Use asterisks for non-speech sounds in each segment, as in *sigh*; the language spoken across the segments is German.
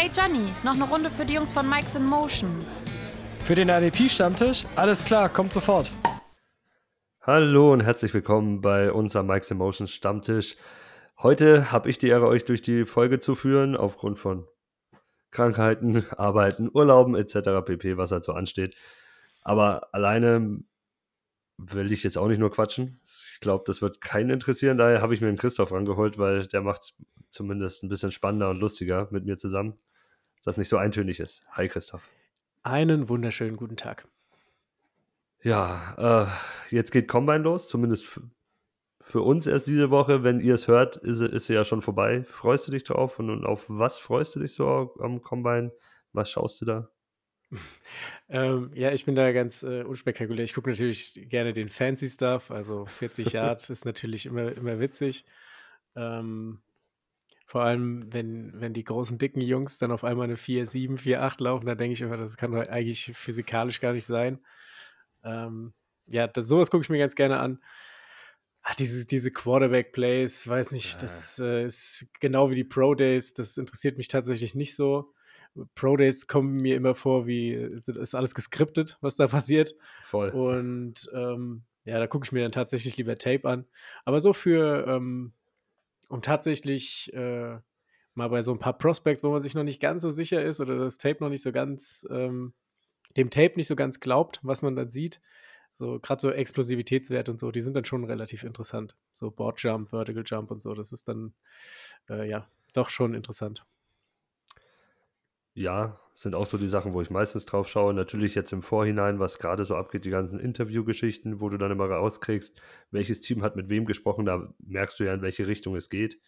Hey Johnny, noch eine Runde für die Jungs von Mike's in Motion. Für den RDP-Stammtisch? Alles klar, kommt sofort. Hallo und herzlich willkommen bei unserem Mike's Emotions Stammtisch. Heute habe ich die Ehre, euch durch die Folge zu führen, aufgrund von Krankheiten, *laughs* Arbeiten, Urlauben etc. pp., was halt so ansteht. Aber alleine will ich jetzt auch nicht nur quatschen. Ich glaube, das wird keinen interessieren. Daher habe ich mir den Christoph rangeholt, weil der macht es zumindest ein bisschen spannender und lustiger mit mir zusammen, dass das nicht so eintönig ist. Hi Christoph. Einen wunderschönen guten Tag. Ja, äh, jetzt geht Combine los, zumindest für uns erst diese Woche. Wenn ihr es hört, ist, ist sie ja schon vorbei. Freust du dich drauf? Und, und auf was freust du dich so am Combine? Was schaust du da? *laughs* Ähm, ja, ich bin da ganz äh, unspektakulär. Ich gucke natürlich gerne den Fancy Stuff. Also 40 *laughs* Yard ist natürlich immer, immer witzig. Ähm, vor allem, wenn, wenn die großen, dicken Jungs dann auf einmal eine 4-7, 4-8 laufen, da denke ich immer, das kann doch eigentlich physikalisch gar nicht sein. Ähm, ja, das, sowas gucke ich mir ganz gerne an. Ach, diese, diese Quarterback-Plays, weiß nicht, ja. das äh, ist genau wie die Pro Days, das interessiert mich tatsächlich nicht so. Pro Days kommen mir immer vor, wie ist, ist alles geskriptet, was da passiert. Voll. Und ähm, ja, da gucke ich mir dann tatsächlich lieber Tape an. Aber so für, ähm, um tatsächlich äh, mal bei so ein paar Prospects, wo man sich noch nicht ganz so sicher ist oder das Tape noch nicht so ganz, ähm, dem Tape nicht so ganz glaubt, was man dann sieht. So, gerade so Explosivitätswerte und so, die sind dann schon relativ interessant. So Board Jump, Vertical Jump und so, das ist dann, äh, ja, doch schon interessant ja, sind auch so die Sachen, wo ich meistens drauf schaue. Natürlich jetzt im Vorhinein, was gerade so abgeht, die ganzen Interviewgeschichten, wo du dann immer rauskriegst, welches Team hat mit wem gesprochen, da merkst du ja, in welche Richtung es geht.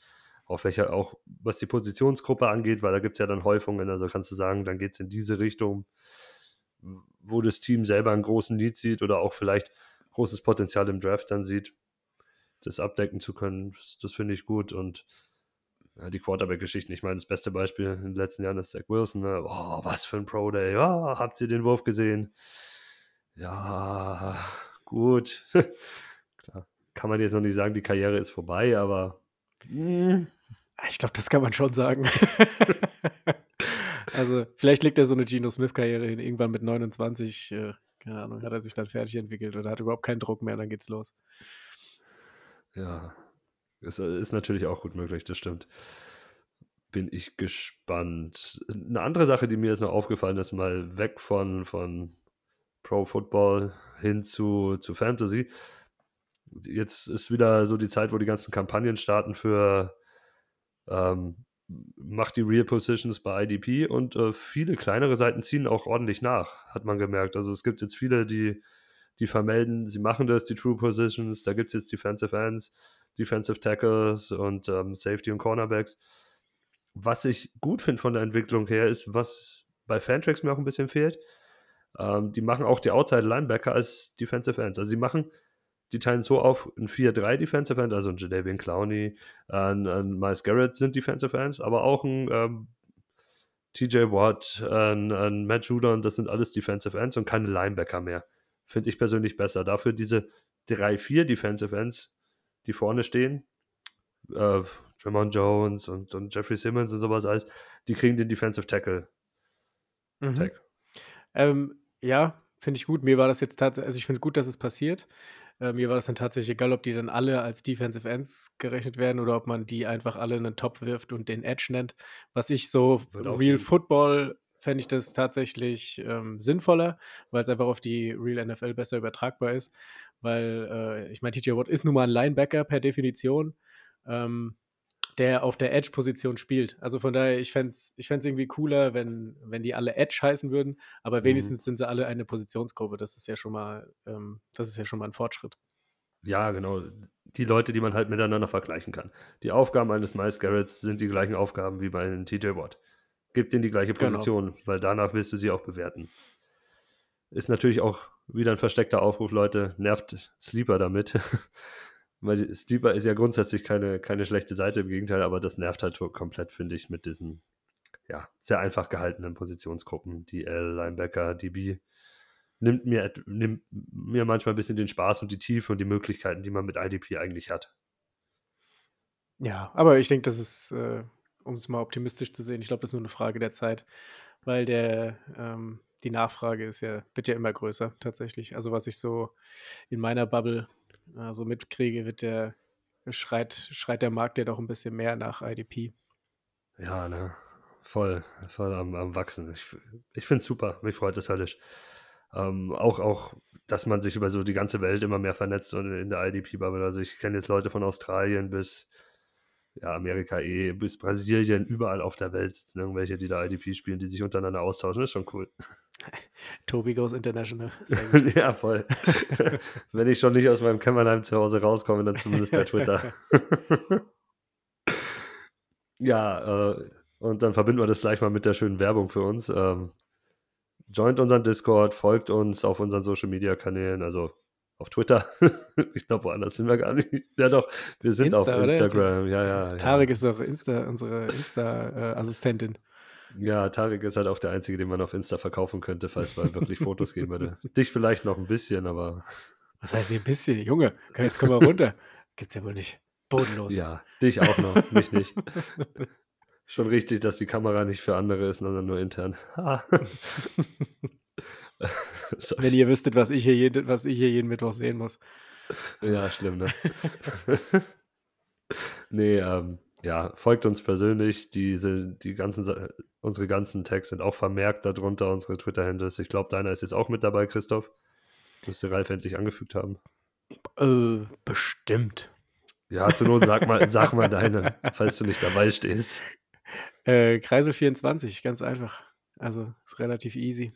Auf welcher, auch was die Positionsgruppe angeht, weil da gibt es ja dann Häufungen, also kannst du sagen, dann geht es in diese Richtung, wo das Team selber einen großen Need sieht oder auch vielleicht großes Potenzial im Draft dann sieht, das abdecken zu können. Das, das finde ich gut und die Quarterback-Geschichten. Ich meine, das beste Beispiel in den letzten Jahren ist Zach Wilson. Ne? Oh, was für ein Pro-Day. Ja, habt ihr den Wurf gesehen? Ja, gut. *laughs* Klar, kann man jetzt noch nicht sagen, die Karriere ist vorbei, aber. Hm. Ich glaube, das kann man schon sagen. *laughs* also, vielleicht legt er so eine Geno Smith-Karriere hin. Irgendwann mit 29, äh, keine Ahnung, hat er sich dann fertig entwickelt oder hat überhaupt keinen Druck mehr dann geht's los. Ja, ist, äh, ist natürlich auch gut möglich, das stimmt. Bin ich gespannt. Eine andere Sache, die mir jetzt noch aufgefallen ist, mal weg von, von Pro Football hin zu, zu Fantasy. Jetzt ist wieder so die Zeit, wo die ganzen Kampagnen starten für ähm, macht die Real Positions bei IDP und äh, viele kleinere Seiten ziehen auch ordentlich nach, hat man gemerkt. Also es gibt jetzt viele, die, die vermelden, sie machen das, die True Positions, da gibt es jetzt Defensive Ends, Defensive Tackles und ähm, Safety und Cornerbacks. Was ich gut finde von der Entwicklung her, ist, was bei Fantrax mir auch ein bisschen fehlt. Ähm, die machen auch die Outside Linebacker als Defensive Ends. Also sie machen, die teilen so auf ein 4-3 Defensive End, also ein Jadavian Clowney, ein, ein Miles Garrett sind Defensive Ends, aber auch ein ähm, TJ Watt, ein, ein Matt Judon, das sind alles Defensive Ends und keine Linebacker mehr. Finde ich persönlich besser. Dafür diese 3-4 Defensive Ends die vorne stehen, äh, Tremont Jones und, und Jeffrey Simmons und sowas alles, die kriegen den Defensive Tackle. Mhm. Tag. Ähm, ja, finde ich gut. Mir war das jetzt tatsächlich, also ich finde es gut, dass es passiert. Äh, mir war das dann tatsächlich egal, ob die dann alle als Defensive Ends gerechnet werden oder ob man die einfach alle in den Top wirft und den Edge nennt. Was ich so Real Football fände ich das tatsächlich ähm, sinnvoller, weil es einfach auf die Real NFL besser übertragbar ist. Weil äh, ich meine, TJ Watt ist nun mal ein Linebacker per Definition, ähm, der auf der Edge-Position spielt. Also von daher, ich fände es ich irgendwie cooler, wenn, wenn die alle Edge heißen würden, aber mhm. wenigstens mhm. sind sie alle eine Positionsgruppe. Das ist ja schon mal, ähm, das ist ja schon mal ein Fortschritt. Ja, genau. Die Leute, die man halt miteinander vergleichen kann. Die Aufgaben eines Miles Garretts sind die gleichen Aufgaben wie bei einem TJ Watt. Gib denen die gleiche genau. Position, genau. weil danach willst du sie auch bewerten. Ist natürlich auch wieder ein versteckter Aufruf, Leute, nervt Sleeper damit. *laughs* weil Sleeper ist ja grundsätzlich keine, keine schlechte Seite, im Gegenteil, aber das nervt halt komplett, finde ich, mit diesen ja, sehr einfach gehaltenen Positionsgruppen. Die L, Linebacker, DB. Nimmt mir, nimmt mir manchmal ein bisschen den Spaß und die Tiefe und die Möglichkeiten, die man mit IDP eigentlich hat. Ja, aber ich denke, das ist äh, um es mal optimistisch zu sehen. Ich glaube, das ist nur eine Frage der Zeit, weil der, ähm, die Nachfrage ist ja, wird ja immer größer tatsächlich. Also was ich so in meiner Bubble äh, so mitkriege, wird der, schreit, schreit der Markt ja doch ein bisschen mehr nach IDP. Ja, ne? Voll, voll am, am Wachsen. Ich, ich finde es super. Mich freut es höllisch. Ähm, auch, auch, dass man sich über so die ganze Welt immer mehr vernetzt und in der IDP-Bubble. Also ich kenne jetzt Leute von Australien bis ja, Amerika eh, bis Brasilien, überall auf der Welt sitzen irgendwelche, die da IDP spielen, die sich untereinander austauschen. Das ist schon cool. *laughs* Tobi goes international. *laughs* ja, voll. *laughs* Wenn ich schon nicht aus meinem Kämmerlein zu Hause rauskomme, dann zumindest per Twitter. ja, äh, und dann verbinden wir das gleich mal mit der schönen Werbung für uns. Ähm, joint unseren Discord, folgt uns auf unseren Social Media Kanälen, also auf Twitter. *laughs* ich glaube, woanders sind wir gar nicht. Ja, doch, wir sind Insta, auf Instagram. Ja, ja, Tarek ja. ist doch Insta, unsere Insta-Assistentin. Ja, Tarek ist halt auch der Einzige, den man auf Insta verkaufen könnte, falls man wirklich *laughs* Fotos geben würde. Dich vielleicht noch ein bisschen, aber. Was heißt hier ein bisschen? Junge, jetzt komm mal runter. Gibt's ja wohl nicht. Bodenlos. Ja, dich auch noch, mich *laughs* nicht. Schon richtig, dass die Kamera nicht für andere ist, sondern nur intern. *laughs* Wenn ihr wüsstet, was ich, hier jeden, was ich hier jeden Mittwoch sehen muss. Ja, schlimm, ne? *laughs* nee, ähm, ja, folgt uns persönlich. Diese, die ganzen, unsere ganzen Tags sind auch vermerkt darunter, unsere Twitter-Handles. Ich glaube, deiner ist jetzt auch mit dabei, Christoph. Müsste Ralf endlich angefügt haben. Äh, bestimmt. Ja, zur Not sag mal, *laughs* sag mal deine, falls du nicht dabei stehst. Äh, Kreisel 24, ganz einfach. Also ist relativ easy.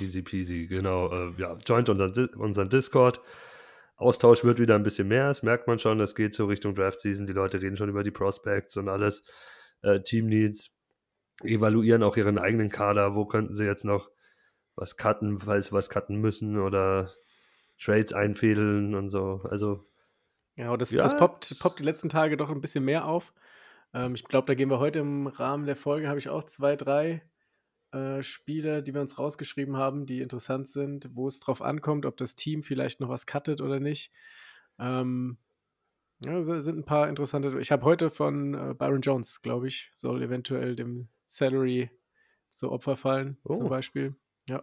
Easy peasy, genau. Äh, ja, joint unseren, unseren Discord. Austausch wird wieder ein bisschen mehr, das merkt man schon. Das geht so Richtung Draft Season. Die Leute reden schon über die Prospects und alles. Äh, Team Needs, evaluieren auch ihren eigenen Kader. Wo könnten sie jetzt noch was cutten, weil sie was cutten müssen oder Trades einfädeln und so. Also. Ja, das, ja. das poppt, poppt die letzten Tage doch ein bisschen mehr auf. Ähm, ich glaube, da gehen wir heute im Rahmen der Folge, habe ich auch zwei, drei äh, Spiele, die wir uns rausgeschrieben haben, die interessant sind, wo es drauf ankommt, ob das Team vielleicht noch was cuttet oder nicht. Ähm, ja, sind ein paar interessante. Ich habe heute von äh, Byron Jones, glaube ich, soll eventuell dem Salary so Opfer fallen, oh. zum Beispiel. Ja.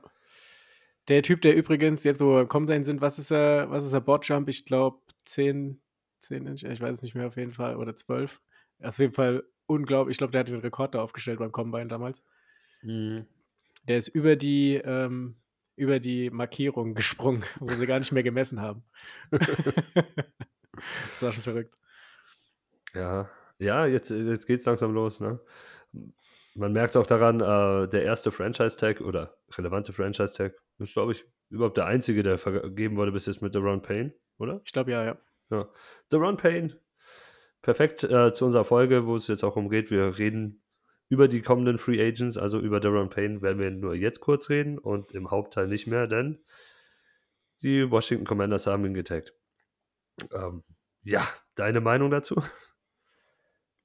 Der Typ, der übrigens, jetzt wo wir beim Combine sind, was ist er, was ist er Boardjump? Ich glaube 10, 10 Inch, ich weiß es nicht mehr auf jeden Fall, oder 12. Auf jeden Fall unglaublich. Ich glaube, der hat den Rekord da aufgestellt beim Combine damals. Mhm. Der ist über die, ähm, über die Markierung *laughs* gesprungen, wo sie gar nicht mehr gemessen haben. *laughs* das war schon verrückt. Ja, ja, jetzt, jetzt geht es langsam los, ne? Man merkt es auch daran, äh, der erste Franchise-Tag oder relevante Franchise-Tag ist, glaube ich, überhaupt der einzige, der vergeben wurde bis jetzt mit Ron Payne, oder? Ich glaube, ja, ja. ja. Ron Payne perfekt äh, zu unserer Folge, wo es jetzt auch umgeht. Wir reden über die kommenden Free Agents, also über Daron Payne werden wir nur jetzt kurz reden und im Hauptteil nicht mehr, denn die Washington Commanders haben ihn getaggt. Ähm, ja, deine Meinung dazu?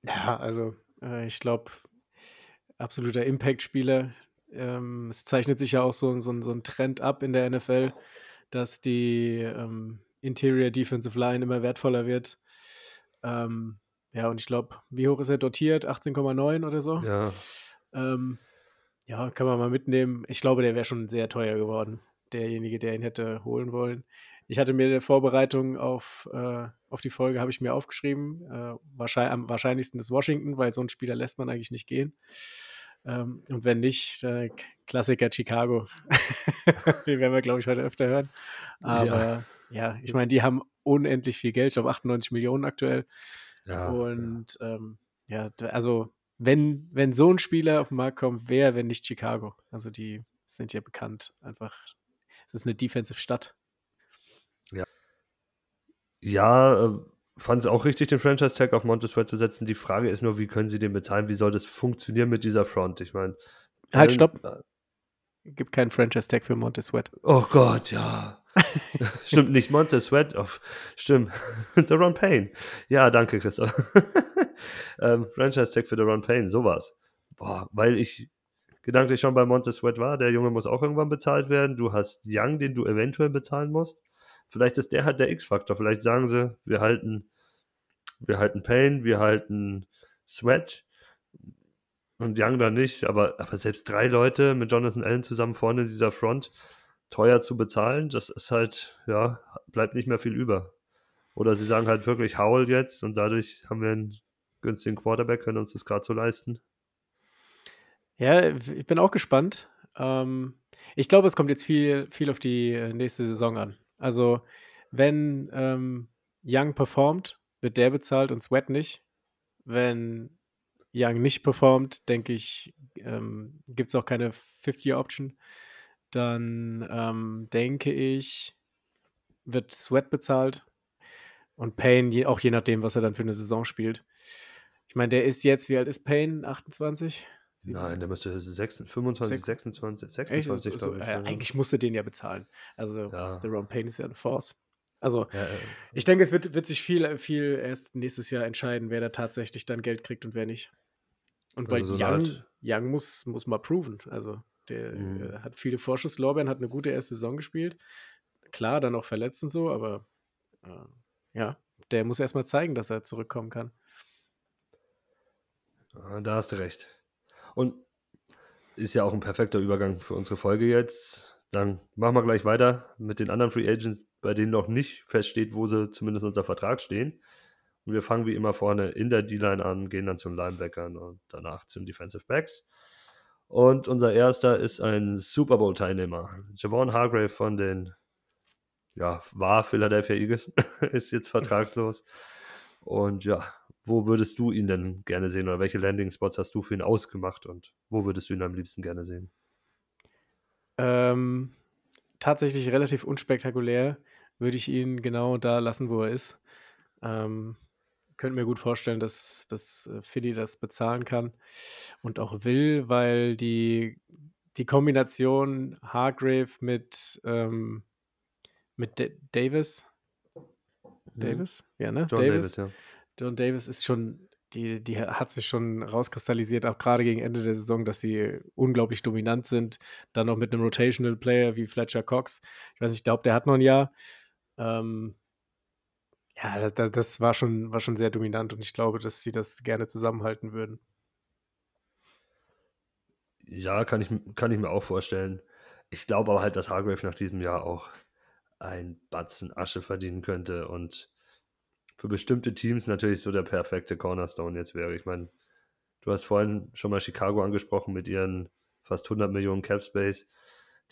Ja, also äh, ich glaube, absoluter Impact-Spieler. Ähm, es zeichnet sich ja auch so, so, so, ein Trend ab in der NFL, dass die ähm, Interior Defensive Line immer wertvoller wird. Ähm, ja, und ich glaube, wie hoch ist er dotiert? 18,9 oder so? Ja. Ähm, ja, kann man mal mitnehmen. Ich glaube, der wäre schon sehr teuer geworden, derjenige, der ihn hätte holen wollen. Ich hatte mir der Vorbereitung auf, äh, auf die Folge, habe ich mir aufgeschrieben, äh, wahrscheinlich, am wahrscheinlichsten ist Washington, weil so einen Spieler lässt man eigentlich nicht gehen. Ähm, und wenn nicht, äh, Klassiker Chicago. *laughs* Den werden wir, glaube ich, heute öfter hören. Aber ja, ja ich meine, die haben unendlich viel Geld, ich glaube 98 Millionen aktuell. Ja, und ja. Ähm, ja, also wenn, wenn so ein Spieler auf den Markt kommt, wer, wenn nicht Chicago? Also die sind ja bekannt. Einfach, es ist eine Defensive-Stadt. Ja. Ja, äh, fand es auch richtig, den Franchise-Tag auf Montesquieu zu setzen. Die Frage ist nur, wie können sie den bezahlen? Wie soll das funktionieren mit dieser Front? Ich meine. Halt, stopp. Äh, Gibt keinen Franchise-Tag für Montesquieu. Oh Gott, ja. *laughs* stimmt, nicht Monte Sweat. Oh, stimmt. *laughs* Ron Payne. Ja, danke, Christoph. *laughs* ähm, Franchise-Tag für Ron Payne, sowas. Boah, weil ich gedanklich schon bei Monte Sweat war. Der Junge muss auch irgendwann bezahlt werden. Du hast Young, den du eventuell bezahlen musst. Vielleicht ist der halt der X-Faktor. Vielleicht sagen sie, wir halten, wir halten Payne, wir halten Sweat und Young da nicht, aber, aber selbst drei Leute mit Jonathan Allen zusammen vorne in dieser Front teuer zu bezahlen, das ist halt, ja, bleibt nicht mehr viel über. Oder sie sagen halt wirklich Howell jetzt und dadurch haben wir einen günstigen Quarterback, können uns das gerade so leisten. Ja, ich bin auch gespannt. Ähm, ich glaube, es kommt jetzt viel, viel auf die äh, nächste Saison an. Also, wenn ähm, Young performt, wird der bezahlt und Sweat nicht. Wenn Young nicht performt, denke ich, ähm, gibt es auch keine 50-Option. Dann ähm, denke ich, wird Sweat bezahlt und Payne je, auch je nachdem, was er dann für eine Saison spielt. Ich meine, der ist jetzt, wie alt ist Payne? 28? Nein, der müsste 26, 25, 26, 26, glaube ich. Äh, eigentlich musste den ja bezahlen. Also, ja. der Ron Payne ist ja eine Force. Also, ja, äh, ich denke, es wird, wird sich viel, viel erst nächstes Jahr entscheiden, wer da tatsächlich dann Geld kriegt und wer nicht. Und weil also so Young, Young muss, muss mal proven. Also, der mhm. äh, hat viele Vorschusslorbeeren, hat eine gute erste Saison gespielt. Klar, dann auch verletzt und so, aber äh, ja, der muss erstmal zeigen, dass er zurückkommen kann. Da hast du recht. Und ist ja auch ein perfekter Übergang für unsere Folge jetzt. Dann machen wir gleich weiter mit den anderen Free Agents, bei denen noch nicht feststeht, wo sie zumindest unter Vertrag stehen. Und wir fangen wie immer vorne in der D-Line an, gehen dann zu den Linebackern und danach zu den Defensive Backs. Und unser erster ist ein Super Bowl-Teilnehmer. Javon Hargrave von den, ja, war Philadelphia Eagles, *laughs* ist jetzt vertragslos. Und ja, wo würdest du ihn denn gerne sehen oder welche Landing-Spots hast du für ihn ausgemacht und wo würdest du ihn am liebsten gerne sehen? Ähm, tatsächlich relativ unspektakulär würde ich ihn genau da lassen, wo er ist. Ähm, könnte mir gut vorstellen, dass, dass äh, Philly das bezahlen kann und auch will, weil die, die Kombination Hargrave mit, ähm, mit D Davis, mhm. Davis? Ja, ne? John Davis, Davis ja. John Davis ist schon, die, die hat sich schon rauskristallisiert, auch gerade gegen Ende der Saison, dass sie unglaublich dominant sind. Dann noch mit einem Rotational Player wie Fletcher Cox. Ich weiß nicht, ich glaube, der hat noch ein Jahr. Ähm, ja, das, das, war, schon, war schon sehr dominant und ich glaube, dass sie das gerne zusammenhalten würden. Ja, kann ich, kann ich mir auch vorstellen. Ich glaube aber halt, dass Hargrave nach diesem Jahr auch ein Batzen Asche verdienen könnte und für bestimmte Teams natürlich so der perfekte Cornerstone jetzt wäre. Ich meine, du hast vorhin schon mal Chicago angesprochen mit ihren fast 100 Millionen Cap Space,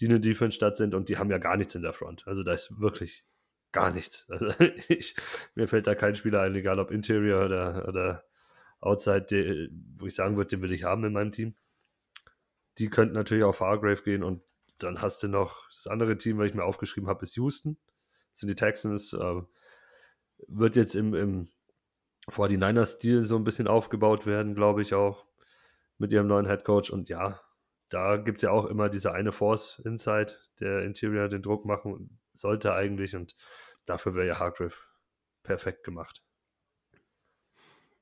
die eine Defense-Stadt sind und die haben ja gar nichts in der Front. Also da ist wirklich gar nichts. Also *laughs* ich, mir fällt da kein Spieler ein, egal ob Interior oder, oder Outside, die, wo ich sagen würde, den will ich haben in meinem Team. Die könnten natürlich auf Hargrave gehen und dann hast du noch das andere Team, was ich mir aufgeschrieben habe, ist Houston. Das sind die Texans. Äh, wird jetzt im, im 49er-Stil so ein bisschen aufgebaut werden, glaube ich auch, mit ihrem neuen Head Coach. Und ja, da gibt es ja auch immer diese eine Force Inside, der Interior den Druck machen sollte eigentlich. Und dafür wäre ja Hargrave perfekt gemacht.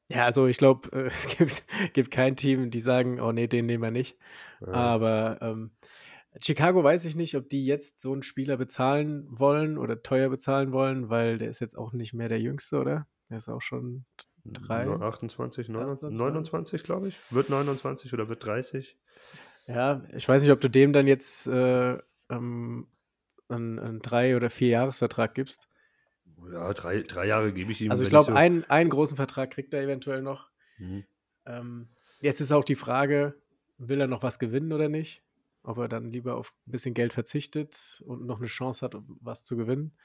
Ja, also ich glaube, äh, *laughs* es gibt, gibt kein Team, die sagen, oh nee, den nehmen wir nicht. Ja. Aber ähm, Chicago weiß ich nicht, ob die jetzt so einen Spieler bezahlen wollen oder teuer bezahlen wollen, weil der ist jetzt auch nicht mehr der Jüngste, oder? Der ist auch schon 30, 28, 29, 29 glaube ich. Wird 29 oder wird 30? Ja, ich weiß nicht, ob du dem dann jetzt äh, ähm, einen, einen drei- oder vier Jahresvertrag gibst. Ja, drei, drei Jahre gebe ich ihm. Also ich glaube, so einen, einen großen Vertrag kriegt er eventuell noch. Mhm. Ähm, jetzt ist auch die Frage, will er noch was gewinnen oder nicht? Ob er dann lieber auf ein bisschen Geld verzichtet und noch eine Chance hat, was zu gewinnen.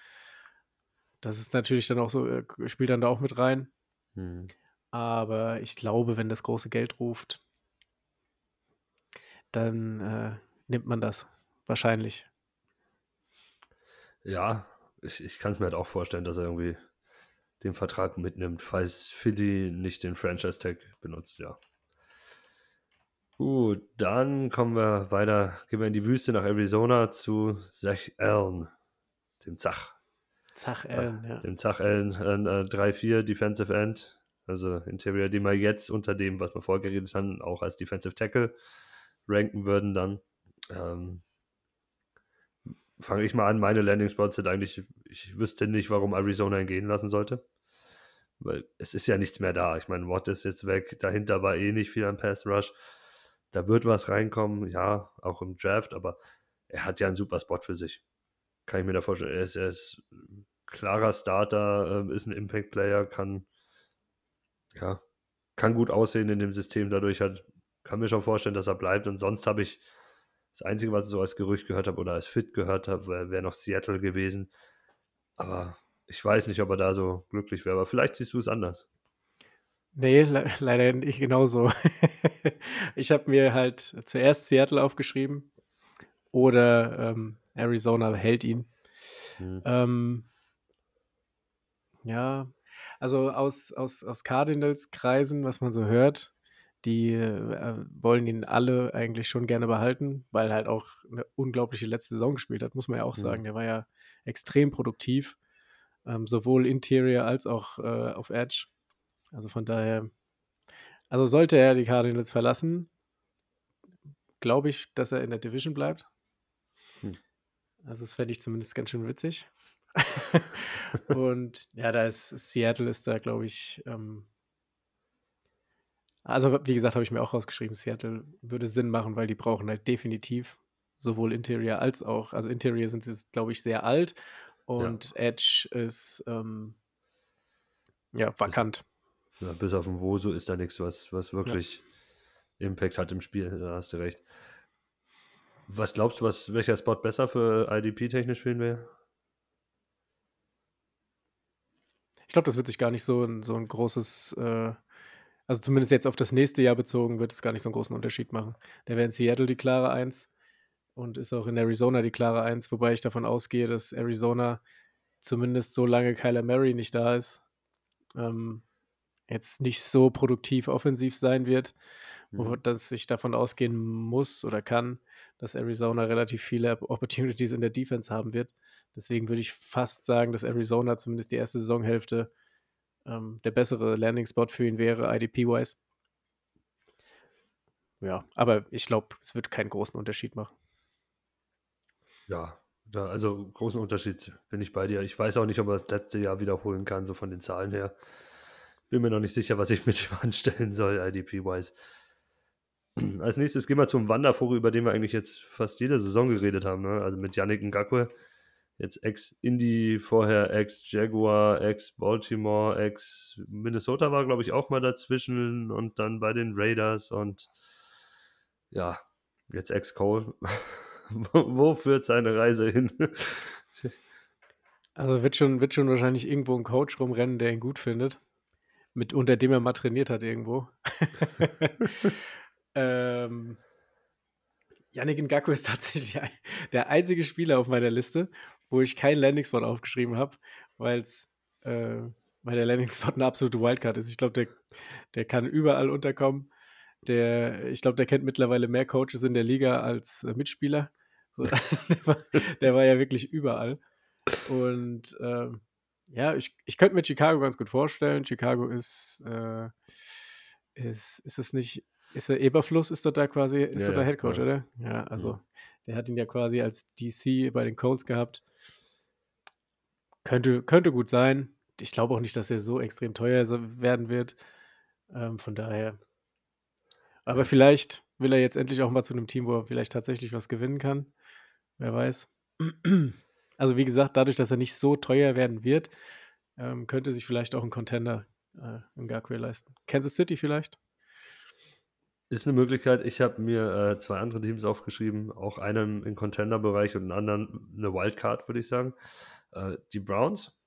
Das ist natürlich dann auch so, äh, spielt dann da auch mit rein. Mhm. Aber ich glaube, wenn das große Geld ruft, dann äh, nimmt man das. Wahrscheinlich. Ja, ich, ich kann es mir halt auch vorstellen, dass er irgendwie den Vertrag mitnimmt, falls Philly nicht den Franchise-Tag benutzt, ja. Gut, dann kommen wir weiter, gehen wir in die Wüste nach Arizona zu Zach Allen, dem Zach. Zach Allen, ja. Dem Zach Allen, äh, 3-4 Defensive End, also Interior, die wir jetzt unter dem, was wir vorgeredet haben, auch als Defensive Tackle ranken würden dann. Ähm, fange ich mal an, meine Landing Spots sind eigentlich, ich wüsste nicht, warum Arizona ihn gehen lassen sollte. weil es ist ja nichts mehr da. Ich meine, Watt ist jetzt weg, dahinter war eh nicht viel am Pass Rush. Da wird was reinkommen, ja, auch im Draft, aber er hat ja einen super Spot für sich. Kann ich mir da vorstellen. Er ist, er ist klarer Starter, äh, ist ein Impact-Player, kann, ja, kann gut aussehen in dem System. Dadurch hat, kann mir schon vorstellen, dass er bleibt. Und sonst habe ich das Einzige, was ich so als Gerücht gehört habe oder als Fit gehört habe, wäre wär noch Seattle gewesen. Aber ich weiß nicht, ob er da so glücklich wäre. Aber vielleicht siehst du es anders. Nee, le leider nicht genauso. *laughs* ich habe mir halt zuerst Seattle aufgeschrieben oder ähm, Arizona hält ihn. Hm. Ähm, ja, also aus, aus, aus Cardinals-Kreisen, was man so hört, die äh, wollen ihn alle eigentlich schon gerne behalten, weil er halt auch eine unglaubliche letzte Saison gespielt hat, muss man ja auch mhm. sagen. Der war ja extrem produktiv, ähm, sowohl Interior als auch äh, auf Edge. Also von daher, also sollte er die Cardinals verlassen, glaube ich, dass er in der Division bleibt. Hm. Also das fände ich zumindest ganz schön witzig. *laughs* und ja, da ist Seattle ist da, glaube ich, ähm, also wie gesagt, habe ich mir auch rausgeschrieben, Seattle würde Sinn machen, weil die brauchen halt definitiv sowohl Interior als auch, also Interior sind sie, glaube ich, sehr alt und ja. Edge ist ähm, ja vakant. Bis, ja, bis auf den Woso ist da nichts, was, was wirklich ja. Impact hat im Spiel, da hast du recht. Was glaubst du, was, welcher Spot besser für IDP technisch ihn wäre? Ich glaube, das wird sich gar nicht so ein, so ein großes, äh, also zumindest jetzt auf das nächste Jahr bezogen, wird es gar nicht so einen großen Unterschied machen. Der wäre in Seattle die klare Eins und ist auch in Arizona die klare Eins, wobei ich davon ausgehe, dass Arizona zumindest so lange Kyler Murray nicht da ist, ähm, jetzt nicht so produktiv offensiv sein wird, mhm. dass ich davon ausgehen muss oder kann, dass Arizona relativ viele Opportunities in der Defense haben wird. Deswegen würde ich fast sagen, dass Arizona zumindest die erste Saisonhälfte ähm, der bessere Landing-Spot für ihn wäre, IDP-wise. Ja, aber ich glaube, es wird keinen großen Unterschied machen. Ja, da, also großen Unterschied bin ich bei dir. Ich weiß auch nicht, ob er das letzte Jahr wiederholen kann, so von den Zahlen her. Bin mir noch nicht sicher, was ich *laughs* mit ihm anstellen soll, IDP-wise. *clears throat* Als nächstes gehen wir zum Wandervogel, über den wir eigentlich jetzt fast jede Saison geredet haben. Ne? Also mit Yannick Ngakwe. Jetzt ex-Indy, vorher ex-Jaguar, ex-Baltimore, ex-Minnesota war, glaube ich, auch mal dazwischen und dann bei den Raiders und ja, jetzt ex-Cole. *laughs* Wo führt seine Reise hin? *laughs* also wird schon, wird schon wahrscheinlich irgendwo ein Coach rumrennen, der ihn gut findet. Mit, unter dem er mal trainiert hat irgendwo. *laughs* ähm, Yannick Ngakwe ist tatsächlich der einzige Spieler auf meiner Liste, wo ich keinen Landing-Spot aufgeschrieben habe, weil's, äh, weil der Landing-Spot eine absolute Wildcard ist. Ich glaube, der, der kann überall unterkommen. Der, ich glaube, der kennt mittlerweile mehr Coaches in der Liga als äh, Mitspieler. *laughs* So, der, war, der, war, ja wirklich überall. Und äh, ja, ich, ich könnte mir Chicago ganz gut vorstellen. Chicago ist, äh, ist, ist es nicht ist der Eberfluss, ist dort da quasi, ist ja, dort der Headcoach, ja. oder? Ja, also der hat ihn ja quasi als DC bei den Colts gehabt. Könnte, könnte gut sein. Ich glaube auch nicht, dass er so extrem teuer werden wird. Ähm, von daher. Aber vielleicht will er jetzt endlich auch mal zu einem Team, wo er vielleicht tatsächlich was gewinnen kann. Wer weiß. *clears throat* Also wie gesagt, dadurch, dass er nicht so teuer werden wird, ähm, könnte sich vielleicht auch ein Contender äh, in Garquay leisten. Kansas City vielleicht? Ist eine Möglichkeit. Ich habe mir äh, zwei andere Teams aufgeschrieben, auch einen im Contender-Bereich und einen anderen eine Wildcard, würde ich sagen. Äh, die Browns,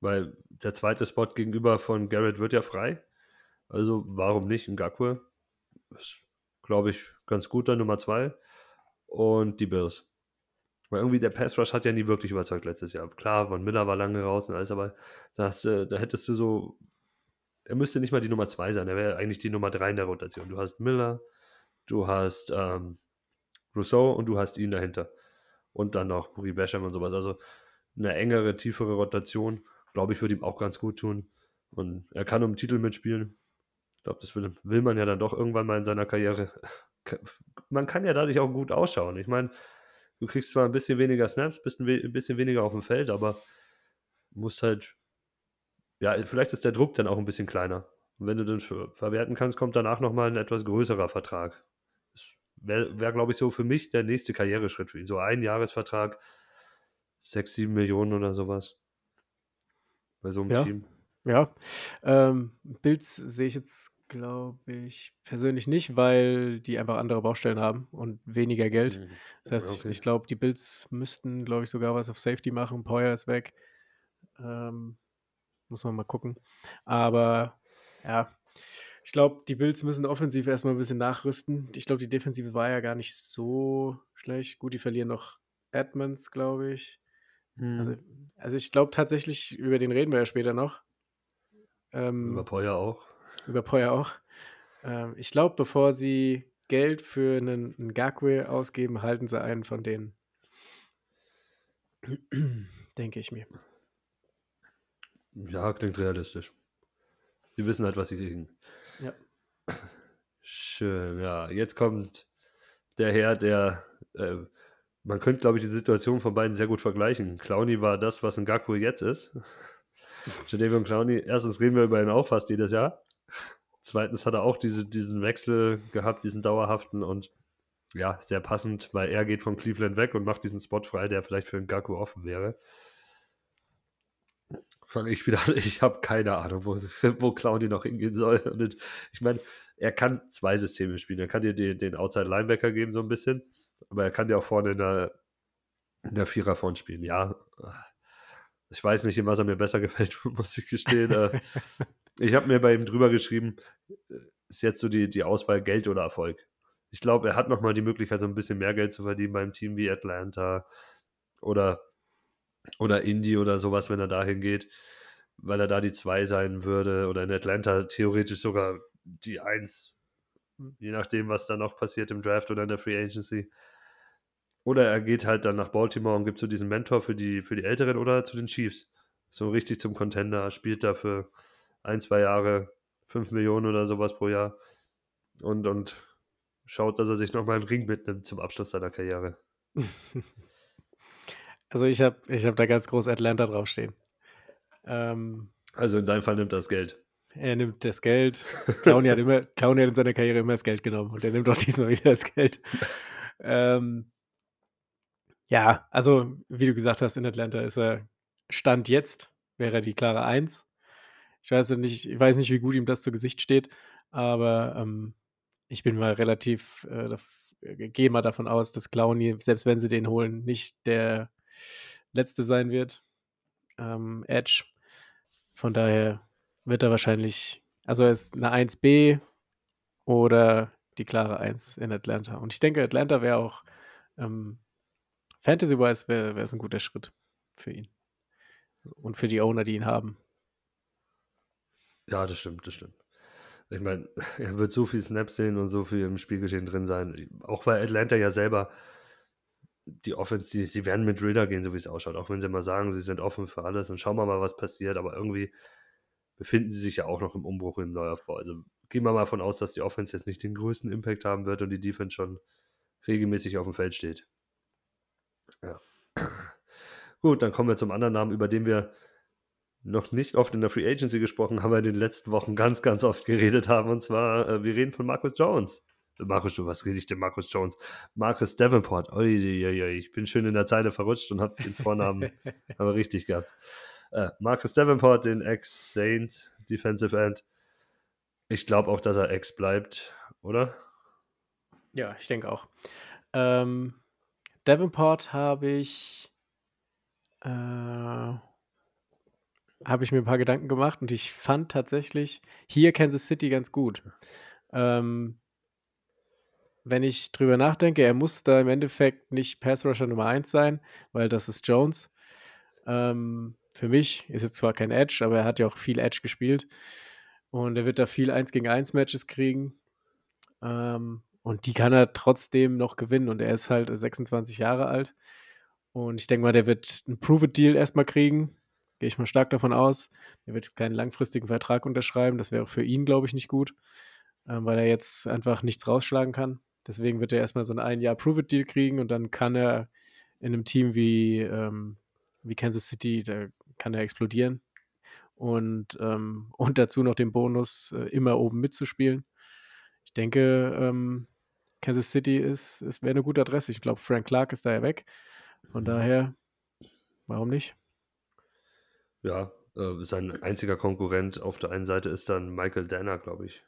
weil der zweite Spot gegenüber von Garrett wird ja frei. Also warum nicht ein Gakwe? Ist, glaube ich, ganz gut dann Nummer zwei. Und die Bills. Weil irgendwie der Pass Rush hat ja nie wirklich überzeugt letztes Jahr. Klar, Von Miller war lange raus und alles, aber das, äh, da hättest du so er müsste nicht mal die Nummer 2 sein, er wäre eigentlich die Nummer 3 in der Rotation. Du hast Miller, du hast ähm, Rousseau und du hast ihn dahinter. Und dann noch Buri Basham und sowas. Also eine engere, tiefere Rotation, glaube ich, würde ihm auch ganz gut tun. Und er kann um den Titel mitspielen. Ich glaube, das will, will man ja dann doch irgendwann mal in seiner Karriere. *laughs* Man kann ja dadurch auch gut ausschauen. Ich meine, du kriegst zwar ein bisschen weniger Snaps, bist ein bisschen weniger auf dem Feld, aber musst halt ja, vielleicht ist der Druck dann auch ein bisschen kleiner. Und wenn du den verwerten kannst, kommt danach nochmal ein etwas größerer Vertrag. Wäre, wär, glaube ich, so für mich der nächste Karriereschritt für ihn. So ein Jahresvertrag, sechs, sieben Millionen oder sowas. Bei so einem Ja. Team. Ja. Ähm, Bills sehe ich jetzt, glaube ich, persönlich nicht, weil die einfach andere Baustellen haben und weniger Geld. Mhm. Das heißt, Okay. ich glaube, die Bills müssten, glaube ich, sogar was auf Safety machen. Poyer ist weg. Ähm, muss man mal gucken. Aber ja, ich glaube, die Bills müssen offensiv erstmal ein bisschen nachrüsten. Ich glaube, die Defensive war ja gar nicht so schlecht. Gut, die verlieren noch Edmonds, glaube ich. Also, Mhm. also ich glaube tatsächlich, über den reden wir ja später noch. Ähm, Über Poyer auch. über Poyer auch. Ähm, ich glaube, bevor sie Geld für einen, einen Gakwe ausgeben, halten sie einen von denen. *clears throat* Denke ich mir. Ja, klingt realistisch. Die wissen halt, was sie kriegen. Schön, ja. Jetzt kommt der Herr, der. Äh, man könnte, glaube ich, die Situation von beiden sehr gut vergleichen. Clowny war das, was ein Gakpo jetzt ist. *laughs* Jadavion Clowny, erstens reden wir über ihn auch fast jedes Jahr. Zweitens hat er auch diese, diesen Wechsel gehabt, diesen dauerhaften und ja, sehr passend, weil er geht von Cleveland weg und macht diesen Spot frei, der vielleicht für einen Gakpo offen wäre. Fange ich wieder an, *laughs* ich habe keine Ahnung, wo, *laughs* wo Clowny noch hingehen soll. Und ich meine, er kann zwei Systeme spielen. Er kann dir den, den Outside Linebacker geben, so ein bisschen, aber er kann dir auch vorne in der, in der Vierer vorne spielen. Ja, ich weiß nicht, in was er mir besser *laughs* gefällt, muss ich gestehen. Äh, ich habe mir bei ihm drüber geschrieben, ist jetzt so die, die Auswahl Geld oder Erfolg. Ich glaube, er hat nochmal die Möglichkeit, so ein bisschen mehr Geld zu verdienen beim Team wie Atlanta oder, oder Indy oder sowas, wenn er dahin geht, weil er da die 2 sein würde oder in Atlanta theoretisch sogar die 1, je nachdem, was da noch passiert im Draft oder in der Free Agency. Oder er geht halt dann nach Baltimore und gibt so diesen Mentor für die, für die Älteren oder zu den Chiefs. So richtig zum Contender, spielt da für ein, zwei Jahre 5 Millionen oder sowas pro Jahr und, und schaut, dass er sich nochmal einen Ring mitnimmt zum Abschluss seiner Karriere. *laughs* Also ich habe ich hab da ganz groß Atlanta draufstehen. Ähm, also in deinem Fall nimmt er das Geld. Er nimmt das Geld. *laughs* Clowny hat, immer, Clowny hat in seiner Karriere immer das Geld genommen und er nimmt auch diesmal wieder das Geld. Ähm, ja, also wie du gesagt hast, in Atlanta ist er Stand jetzt, wäre er die klare Eins. Ich weiß nicht, ich weiß nicht, wie gut ihm das zu Gesicht steht, aber ähm, ich bin mal relativ, äh, gehe mal davon aus, dass Clowny, selbst wenn sie den holen, nicht der letzte sein wird. Ähm, Edge. Von daher wird er wahrscheinlich, also er ist eine 1B oder die klare 1 in Atlanta. Und ich denke, Atlanta wäre auch ähm, Fantasy-wise wäre es ein guter Schritt für ihn. Und für die Owner, die ihn haben. Ja, das stimmt, das stimmt. Ich meine, *laughs* er wird so viel Snaps sehen und so viel im Spielgeschehen drin sein. Auch weil Atlanta ja selber die Offense, sie werden mit Ridder gehen, so wie es ausschaut. Auch wenn sie mal sagen, sie sind offen für alles und schauen wir mal, was passiert. Aber irgendwie befinden sie sich ja auch noch im Umbruch im Neuaufbau. Also gehen wir mal davon aus, dass die Offense jetzt nicht den größten Impact haben wird und die Defense schon regelmäßig auf dem Feld steht. Ja. *clears throat* Gut, dann kommen wir zum anderen Namen, über den wir noch nicht oft in der Free Agency gesprochen haben, aber in den letzten Wochen ganz, ganz oft geredet haben. Und zwar, äh, wir reden von Marcus Jones. Markus, du, was rede ich denn, Markus Jones? Marcus Davenport. Uiuiui, ich bin schön in der Zeile verrutscht und habe den Vornamen *laughs* aber richtig gehabt. Äh, Marcus Davenport, den Ex-Saint Defensive End. Ich glaube auch, dass er Ex bleibt, oder? Ja, ich denke auch. Ähm, Davenport habe ich äh, habe ich mir ein paar Gedanken gemacht und ich fand tatsächlich hier Kansas City ganz gut. Ähm, wenn ich drüber nachdenke, er muss da im Endeffekt nicht Pass Rusher Nummer 1 sein, weil das ist Jones. Ähm, für mich ist jetzt zwar kein Edge, aber er hat ja auch viel Edge gespielt. Und er wird da viel 1 gegen 1 Matches kriegen. Ähm, und die kann er trotzdem noch gewinnen. Und er ist halt 26 Jahre alt. Und ich denke mal, der wird einen Prove-It-Deal erstmal kriegen. Gehe ich mal stark davon aus. Er wird jetzt keinen langfristigen Vertrag unterschreiben. Das wäre für ihn, glaube ich, nicht gut, ähm, weil er jetzt einfach nichts rausschlagen kann. Deswegen wird er erstmal so ein ein Jahr Prove-It-Deal kriegen und dann kann er in einem Team wie, ähm, wie Kansas City, da kann er explodieren. und, ähm, *laughs* und dazu noch den Bonus, äh, immer oben mitzuspielen. Ich denke, ähm, Kansas City ist, es wäre eine gute Adresse. Ich glaube, Frank Clark ist da ja weg. Von Mhm. daher, warum nicht? Ja, äh, sein einziger Konkurrent auf der einen Seite ist dann Michael Danner, glaube ich.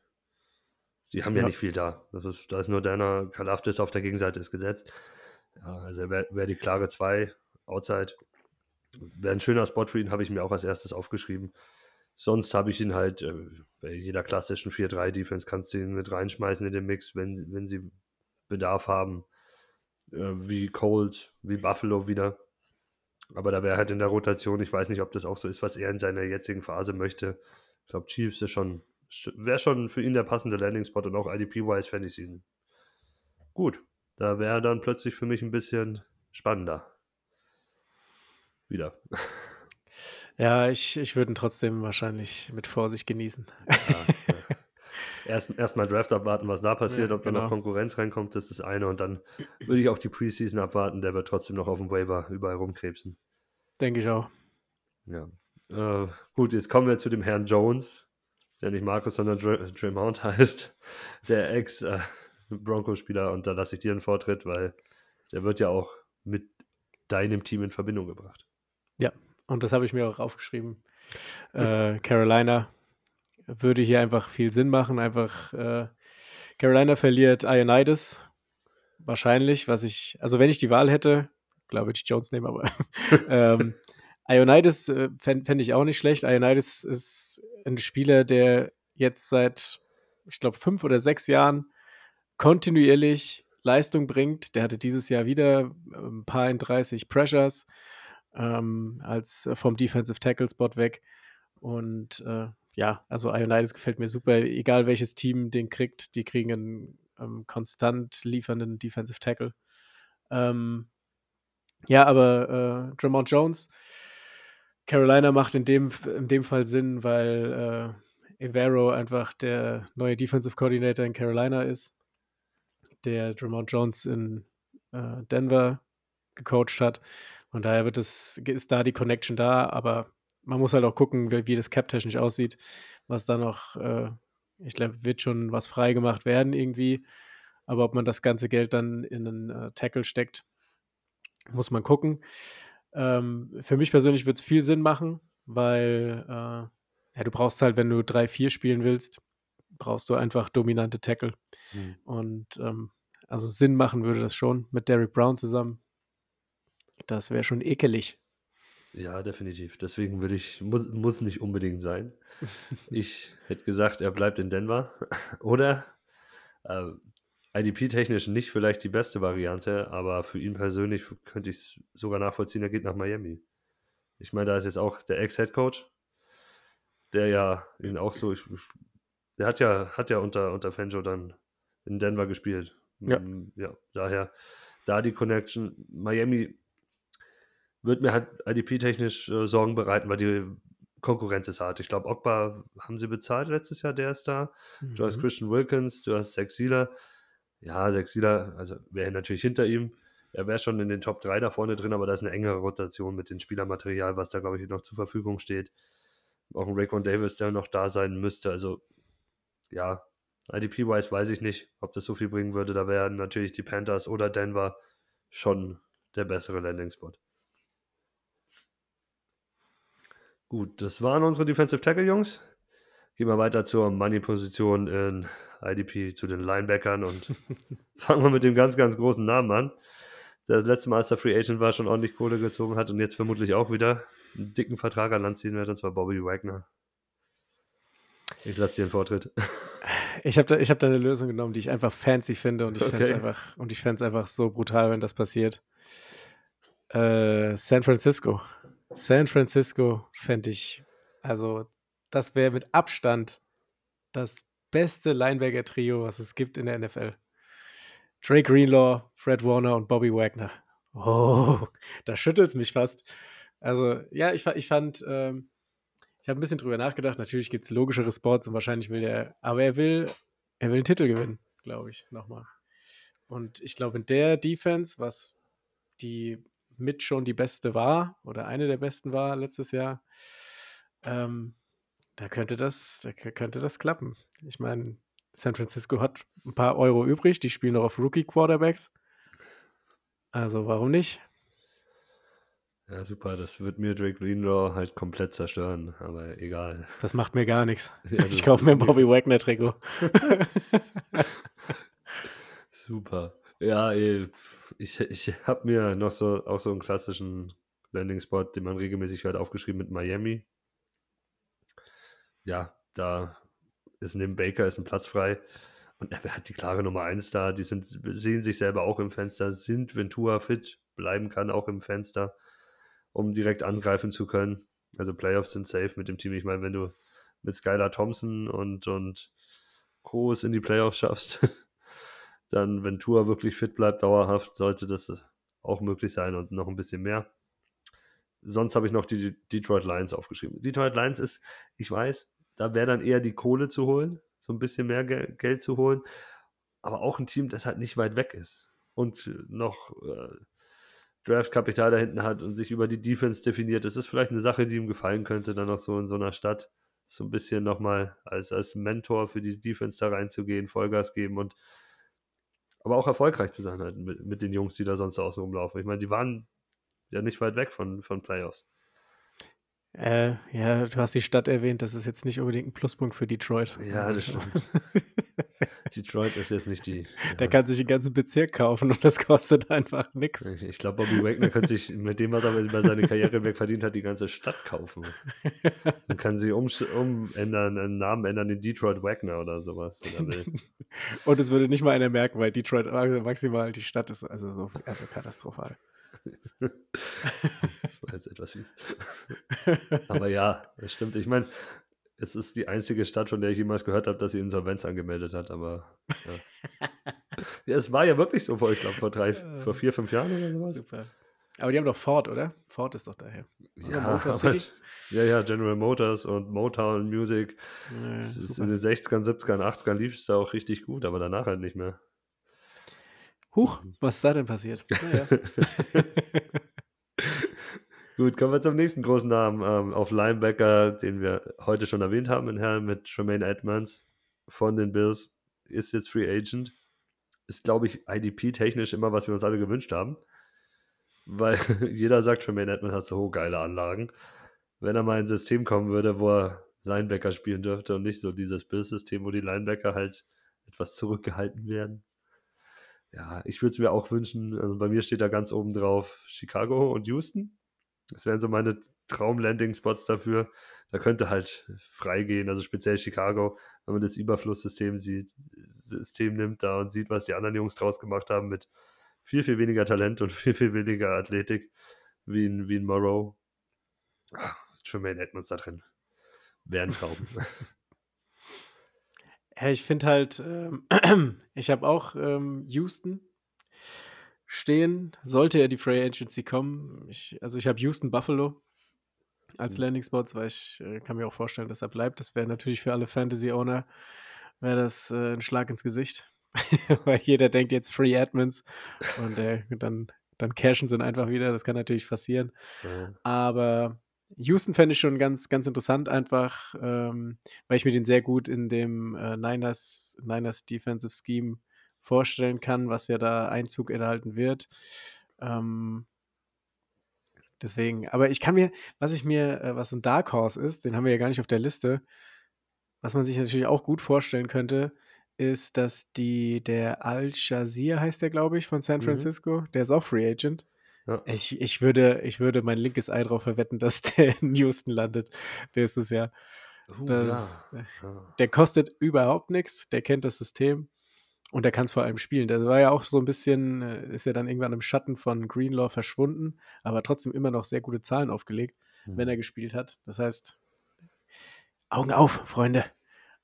Die haben ja, Ja. nicht viel da. Das ist, da ist nur Danner, Kalafdis auf der Gegenseite ist gesetzt. Ja, also wäre wär die klare 2, Outside. Wäre ein schöner Spot für ihn, habe ich mir auch als erstes aufgeschrieben. Sonst habe ich ihn halt, äh, bei jeder klassischen 4-3-Defense kannst du ihn mit reinschmeißen in den Mix, wenn, wenn sie Bedarf haben. Äh, wie Cold, wie Buffalo wieder. Aber da wäre halt in der Rotation, ich weiß nicht, ob das auch so ist, was er in seiner jetzigen Phase möchte. Ich glaube, Chiefs ist schon, wäre schon für ihn der passende Landing-Spot und auch IDP-wise fände ich ihn gut. Da wäre dann plötzlich für mich ein bisschen spannender. Wieder. *laughs* Ja, ich, ich würde ihn trotzdem wahrscheinlich mit Vorsicht genießen. Ja, ja. *laughs* Erst, erst mal Draft abwarten, was da passiert, Ja, ob da genau. noch Konkurrenz reinkommt, das ist das eine. Und dann würde ich auch die Preseason abwarten, der wird trotzdem noch auf dem Waiver überall rumkrebsen. Denke ich auch. Ja. Äh, gut, jetzt kommen wir zu dem Herrn Jones, der nicht Markus, sondern Dre Draymond heißt, der Ex-Bronco-Spieler. und da lasse ich dir einen Vortritt, weil der wird ja auch mit deinem Team in Verbindung gebracht. Ja, und das habe ich mir auch aufgeschrieben. Äh, Carolina würde hier einfach viel Sinn machen. Einfach äh, Carolina verliert Ionides wahrscheinlich, was ich, also wenn ich die Wahl hätte, klar würde ich Jones nehmen, aber *laughs* ähm, Ionides äh, fände fänd ich auch nicht schlecht. Ionides ist ein Spieler, der jetzt seit, ich glaube, fünf oder sechs Jahren kontinuierlich Leistung bringt. Der hatte dieses Jahr wieder ein paar in 30 Pressures ähm, als äh, vom Defensive Tackle Spot weg. Und äh, ja, also Ionides gefällt mir super. Egal welches Team den kriegt, die kriegen einen ähm, konstant liefernden Defensive Tackle. Ähm, ja, aber äh, Drummond Jones, Carolina macht in dem, in dem Fall Sinn, weil äh, Evero einfach der neue Defensive Coordinator in Carolina ist, der Drummond Jones in äh, Denver gecoacht hat. Von daher wird es, ist da die Connection da, aber man muss halt auch gucken, wie, wie das Cap-technisch aussieht, was da noch, äh, ich glaube, wird schon was freigemacht werden irgendwie. Aber ob man das ganze Geld dann in einen äh, Tackle steckt, muss man gucken. Ähm, für mich persönlich wird es viel Sinn machen, weil äh, ja, du brauchst halt, wenn du 3-4 spielen willst, brauchst du einfach dominante Tackle. Mhm. Und ähm, also Sinn machen würde das schon mit Derrick Brown zusammen. Das wäre schon ekelig. Ja, definitiv. Deswegen würde ich, muss, muss nicht unbedingt sein. *laughs* Ich hätte gesagt, er bleibt in Denver. Oder äh, IDP-technisch nicht vielleicht die beste Variante, aber für ihn persönlich könnte ich es sogar nachvollziehen, er geht nach Miami. Ich meine, da ist jetzt auch der Ex-Head-Coach, der ja ihn auch so, ich, der hat ja, hat ja unter, unter Fangio dann in Denver gespielt. Ja. Mm, ja, daher da die Connection. Miami wird mir halt IDP-technisch äh, Sorgen bereiten, weil die Konkurrenz ist hart. Ich glaube, Ogba haben sie bezahlt letztes Jahr, der ist da. Du hast Mhm. Christian Wilkins, du hast Zach Sealer. Ja, Zach Sealer, also wäre natürlich hinter ihm. Er wäre schon in den Top 3 da vorne drin, aber da ist eine engere Rotation mit dem Spielermaterial, was da, glaube ich, noch zur Verfügung steht. Auch ein Raekwon Davis, der noch da sein müsste. Also, ja, IDP-wise weiß ich nicht, ob das so viel bringen würde. Da wären natürlich die Panthers oder Denver schon der bessere Landing-Spot. Gut, das waren unsere Defensive Tackle, Jungs. Gehen wir weiter zur Money-Position in IDP zu den Linebackern und *laughs* fangen wir mit dem ganz, ganz großen Namen an. Der das letzte Mal, als der Free Agent war, schon ordentlich Kohle gezogen hat und jetzt vermutlich auch wieder einen dicken Vertrag an Land ziehen wird, und zwar Bobby Wagner. Ich lasse dir den Vortritt. Ich habe da, ich hab da eine Lösung genommen, die ich einfach fancy finde und ich fände es Okay. einfach, und ich fände es einfach so brutal, wenn das passiert. Äh, San Francisco. San Francisco fände ich, also das wäre mit Abstand das beste Linebacker-Trio, was es gibt in der NFL. Drake Greenlaw, Fred Warner und Bobby Wagner. Oh, da schüttelt es mich fast. Also, ja, ich, ich fand, ähm, ich habe ein bisschen drüber nachgedacht. Natürlich gibt es logischere Spots und wahrscheinlich will er, aber er will, er will einen Titel gewinnen, glaube ich, nochmal. Und ich glaube, in der Defense, was die mit schon die beste war oder eine der besten war letztes Jahr, ähm, da könnte das, da könnte das klappen. Ich meine, San Francisco hat ein paar Euro übrig, die spielen noch auf Rookie-Quarterbacks. Also warum nicht? Ja, super, das wird mir Drake Greenlaw halt komplett zerstören, aber egal. Das macht mir gar nichts. *laughs* Ja, ich kaufe mir Bobby *laughs* Wagner-Trikot. *laughs* Super. Ja, ich, ich habe mir noch so auch so einen klassischen Landing-Spot, den man regelmäßig hört, aufgeschrieben mit Miami. Ja, da ist neben Baker ist ein Platz frei und er hat die klare Nummer 1 da. Die sind, sehen sich selber auch im Fenster, sind Ventura fit, bleiben kann auch im Fenster, um direkt angreifen zu können. Also Playoffs sind safe mit dem Team. Ich meine, wenn du mit Skylar Thompson und, und Groß in die Playoffs schaffst, *laughs* dann Ventura wirklich fit bleibt, dauerhaft, sollte das auch möglich sein und noch ein bisschen mehr. Sonst habe ich noch die Detroit Lions aufgeschrieben. Detroit Lions ist, ich weiß, da wäre dann eher die Kohle zu holen, so ein bisschen mehr Gel Geld zu holen, aber auch ein Team, das halt nicht weit weg ist und noch äh, Draftkapital da hinten hat und sich über die Defense definiert. Das ist vielleicht eine Sache, die ihm gefallen könnte, dann noch so in so einer Stadt so ein bisschen nochmal als, als Mentor für die Defense da reinzugehen, Vollgas geben und aber auch erfolgreich zu sein halt mit, mit den Jungs, die da sonst auch so rumlaufen. Ich meine, die waren ja nicht weit weg von, von Playoffs. Äh, ja, du hast die Stadt erwähnt, das ist jetzt nicht unbedingt ein Pluspunkt für Detroit. Ja, das stimmt. *laughs* Detroit ist jetzt nicht die. Der kann sich den ganzen Bezirk kaufen und das kostet einfach nichts. Ich, ich glaube, Bobby Wagner könnte sich mit dem, was er über seine Karriere weg verdient hat, die ganze Stadt kaufen. *laughs* Man kann sie um, umändern, einen Namen ändern in Detroit Wagner oder sowas, wenn er will. und es würde nicht mal einer merken, weil Detroit maximal die Stadt ist also so also katastrophal. Das war jetzt etwas fies. Aber ja, das stimmt. Ich meine, es ist die einzige Stadt, von der ich jemals gehört habe, dass sie Insolvenz angemeldet hat, aber ja. *laughs* ja es war ja wirklich so vor, ich glaube, vor drei, vor vier, fünf Jahren oder sowas. Super. Aber die haben doch Ford, oder? Ford ist doch daher. Ja, aber, ja, ja, General Motors und Motown Music. Ja, in den 60ern, 70ern, 80ern lief es da auch richtig gut, aber danach halt nicht mehr. Huch, was ist da denn passiert? *laughs* Naja. *laughs* Gut, kommen wir zum nächsten großen Namen ähm, auf Linebacker, den wir heute schon erwähnt haben in Herren mit Tremaine Edmonds von den Bills. Ist jetzt Free Agent. Ist, glaube ich, IDP-technisch immer, was wir uns alle gewünscht haben. Weil *laughs* jeder sagt, Tremaine Edmonds hat so geile Anlagen. Wenn er mal in ein System kommen würde, wo er Linebacker spielen dürfte und nicht so dieses Bills-System, wo die Linebacker halt etwas zurückgehalten werden. Ja, ich würde es mir auch wünschen. Also bei mir steht da ganz oben drauf Chicago und Houston. Das wären so meine Traum-Landing-Spots dafür. Da könnte halt frei gehen, also speziell Chicago, wenn man das Überflusssystem sieht, System nimmt da und sieht, was die anderen Jungs draus gemacht haben mit viel, viel weniger Talent und *laughs* viel, viel weniger Athletik wie in, wie in Morrow. Ah, Tremaine Edmonds da drin. Wären Traum. *laughs* Ja, ich finde halt, ähm, *clears throat* ich habe auch ähm, Houston stehen. Sollte ja die Free Agency kommen. Ich, also ich habe Houston Buffalo als Mhm. Landing Spots, weil ich äh, kann mir auch vorstellen, dass er bleibt. Das wäre natürlich für alle Fantasy-Owner wäre das äh, ein Schlag ins Gesicht. *laughs* weil jeder denkt jetzt Free Admins und äh, dann, dann cashen sie einfach wieder. Das kann natürlich passieren. Ja. Aber Houston fände ich schon ganz, ganz interessant, einfach, ähm, weil ich mir den sehr gut in dem äh, Niners, Niners Defensive Scheme vorstellen kann, was ja da Einzug erhalten wird. Ähm, deswegen, aber ich kann mir, was ich mir, äh, was ein Dark Horse ist, den haben wir ja gar nicht auf der Liste, was man sich natürlich auch gut vorstellen könnte, ist, dass die, der Al-Shazir heißt der, glaube ich, von San Mhm. Francisco, der ist auch Free Agent. Ja. Ich, ich, würde, ich würde mein linkes Ei drauf verwetten, *laughs* dass der in Houston landet. nächstes Jahr. Uh, Das, ja. Der kostet überhaupt nichts, der kennt das System und der kann es vor allem spielen. Der war ja auch so ein bisschen, äh, ist ja dann irgendwann im Schatten von Greenlaw verschwunden, aber trotzdem immer noch sehr gute Zahlen aufgelegt, wenn Mhm. er gespielt hat. Das heißt, Augen auf, Freunde.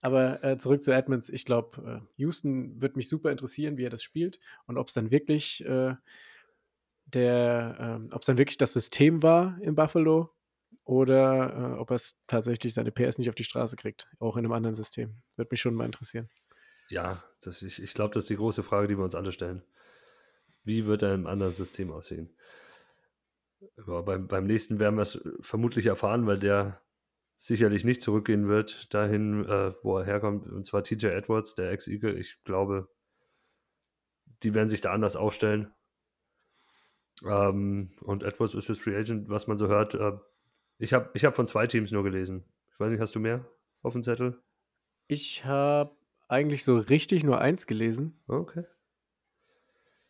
Aber äh, zurück zu Edmonds. Ich glaube, äh, Houston wird mich super interessieren, wie er das spielt und ob es dann wirklich äh, der, ähm, ob es dann wirklich das System war in Buffalo oder äh, ob er es tatsächlich seine PS nicht auf die Straße kriegt, auch in einem anderen System. Würde mich schon mal interessieren. Ja, das, ich, ich glaube, das ist die große Frage, die wir uns alle stellen. Wie wird er im anderen System aussehen? Aber beim, beim nächsten werden wir es vermutlich erfahren, weil der sicherlich nicht zurückgehen wird, dahin, äh, wo er herkommt, und zwar TJ Edwards, der Ex-Eagle. Ich glaube, die werden sich da anders aufstellen. Ähm, und Edwards ist jetzt Free Agent, was man so hört. Äh, ich habe ich hab von zwei Teams nur gelesen. Ich weiß nicht, hast du mehr auf dem Zettel? Ich habe eigentlich so richtig nur eins gelesen. Okay.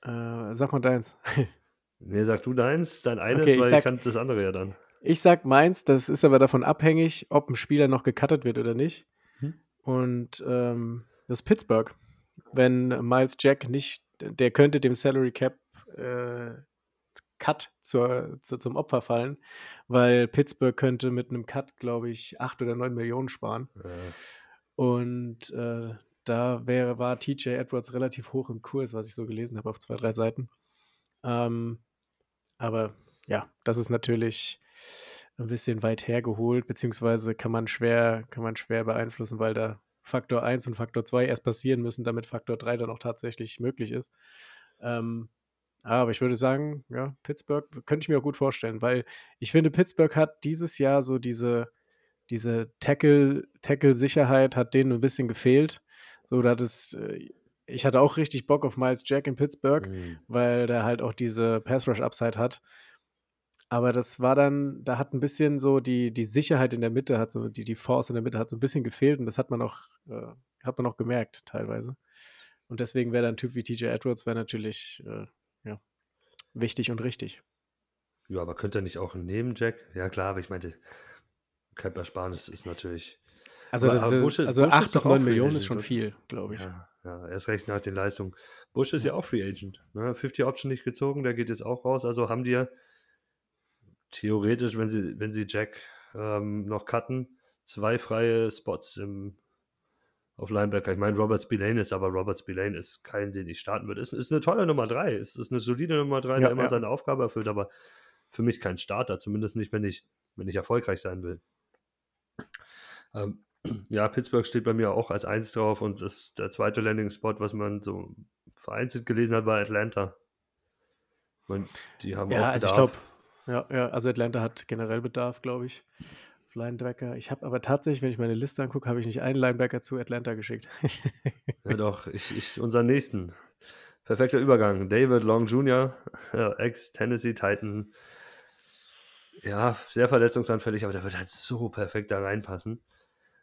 Äh, sag mal deins. *laughs* nee, sag du deins, dein eines, Okay, ich weil ich sag- kann das andere ja dann. Ich sag meins, das ist aber davon abhängig, ob ein Spieler noch gecuttet wird oder nicht. Hm. Und ähm, das ist Pittsburgh. Wenn Miles Jack nicht, der könnte dem Salary Cap äh, Cut zur, zu, zum Opfer fallen, weil Pittsburgh könnte mit einem Cut, glaube ich, 8 oder 9 Millionen sparen. Äh, Und äh, da wäre, war TJ Edwards relativ hoch im Kurs, was ich so gelesen habe auf zwei, drei Seiten. Ähm, aber ja, das ist natürlich ein bisschen weit hergeholt, beziehungsweise kann man schwer, kann man schwer beeinflussen, weil da Faktor 1 und Faktor 2 erst passieren müssen, damit Faktor 3 dann auch tatsächlich möglich ist. Ähm, aber ich würde sagen, ja, Pittsburgh könnte ich mir auch gut vorstellen, weil ich finde, Pittsburgh hat dieses Jahr so diese, diese Tackle, Tackle-Sicherheit hat denen ein bisschen gefehlt. So, da hat es, äh, ich hatte auch richtig Bock auf Miles Jack in Pittsburgh, mh. weil der halt auch diese Pass-Rush-Upside hat. Aber das war dann, da hat ein bisschen so die, die Sicherheit in der Mitte, hat so, die, die Force in der Mitte hat so ein bisschen gefehlt und das hat man auch, äh, hat man auch gemerkt teilweise. Und deswegen wäre dann ein Typ wie TJ Edwards wäre natürlich äh, wichtig und richtig. Ja, aber könnte er nicht auch neben Jack? Ja, klar, aber ich meinte, Cap-Ersparnis ist natürlich. Also, Aber- das, das, ist- also ist 8 bis doch auch 9 Free Millionen ist schon oder? viel, glaube ich. Ja, ja, erst recht nach den Leistungen. Bush ist ja auch Free Agent. Ne? 50 Option nicht gezogen, der geht jetzt auch raus. Also haben die ja theoretisch, wenn sie, wenn sie Jack ähm, noch cutten, zwei freie Spots im, auf Linebacker. Ich meine, Robert Spillane ist, aber Robert Spillane ist kein, den ich starten würde. Ist, ist eine tolle Nummer drei. Ist, ist eine solide Nummer drei, Ja, der immer ja. seine Aufgabe erfüllt, aber für mich kein Starter, zumindest nicht, wenn ich, wenn ich erfolgreich sein will. Ähm, *clears throat* ja, Pittsburgh steht bei mir auch als eins drauf und das, der zweite Landing-Spot, was man so vereinzelt gelesen hat, war Atlanta. Ich meine, die haben Ja, auch also ich Bedarf. glaube, ja, ja, also Atlanta hat generell Bedarf, glaube ich. Linebacker. Ich habe aber tatsächlich, wenn ich meine Liste angucke, habe ich nicht einen Linebacker zu Atlanta geschickt. *laughs* Ja, doch, ich, ich, unseren nächsten. Perfekter Übergang. David Long Jr., Ex-Tennessee Titan. Ja, sehr verletzungsanfällig, aber der wird halt so perfekt da reinpassen.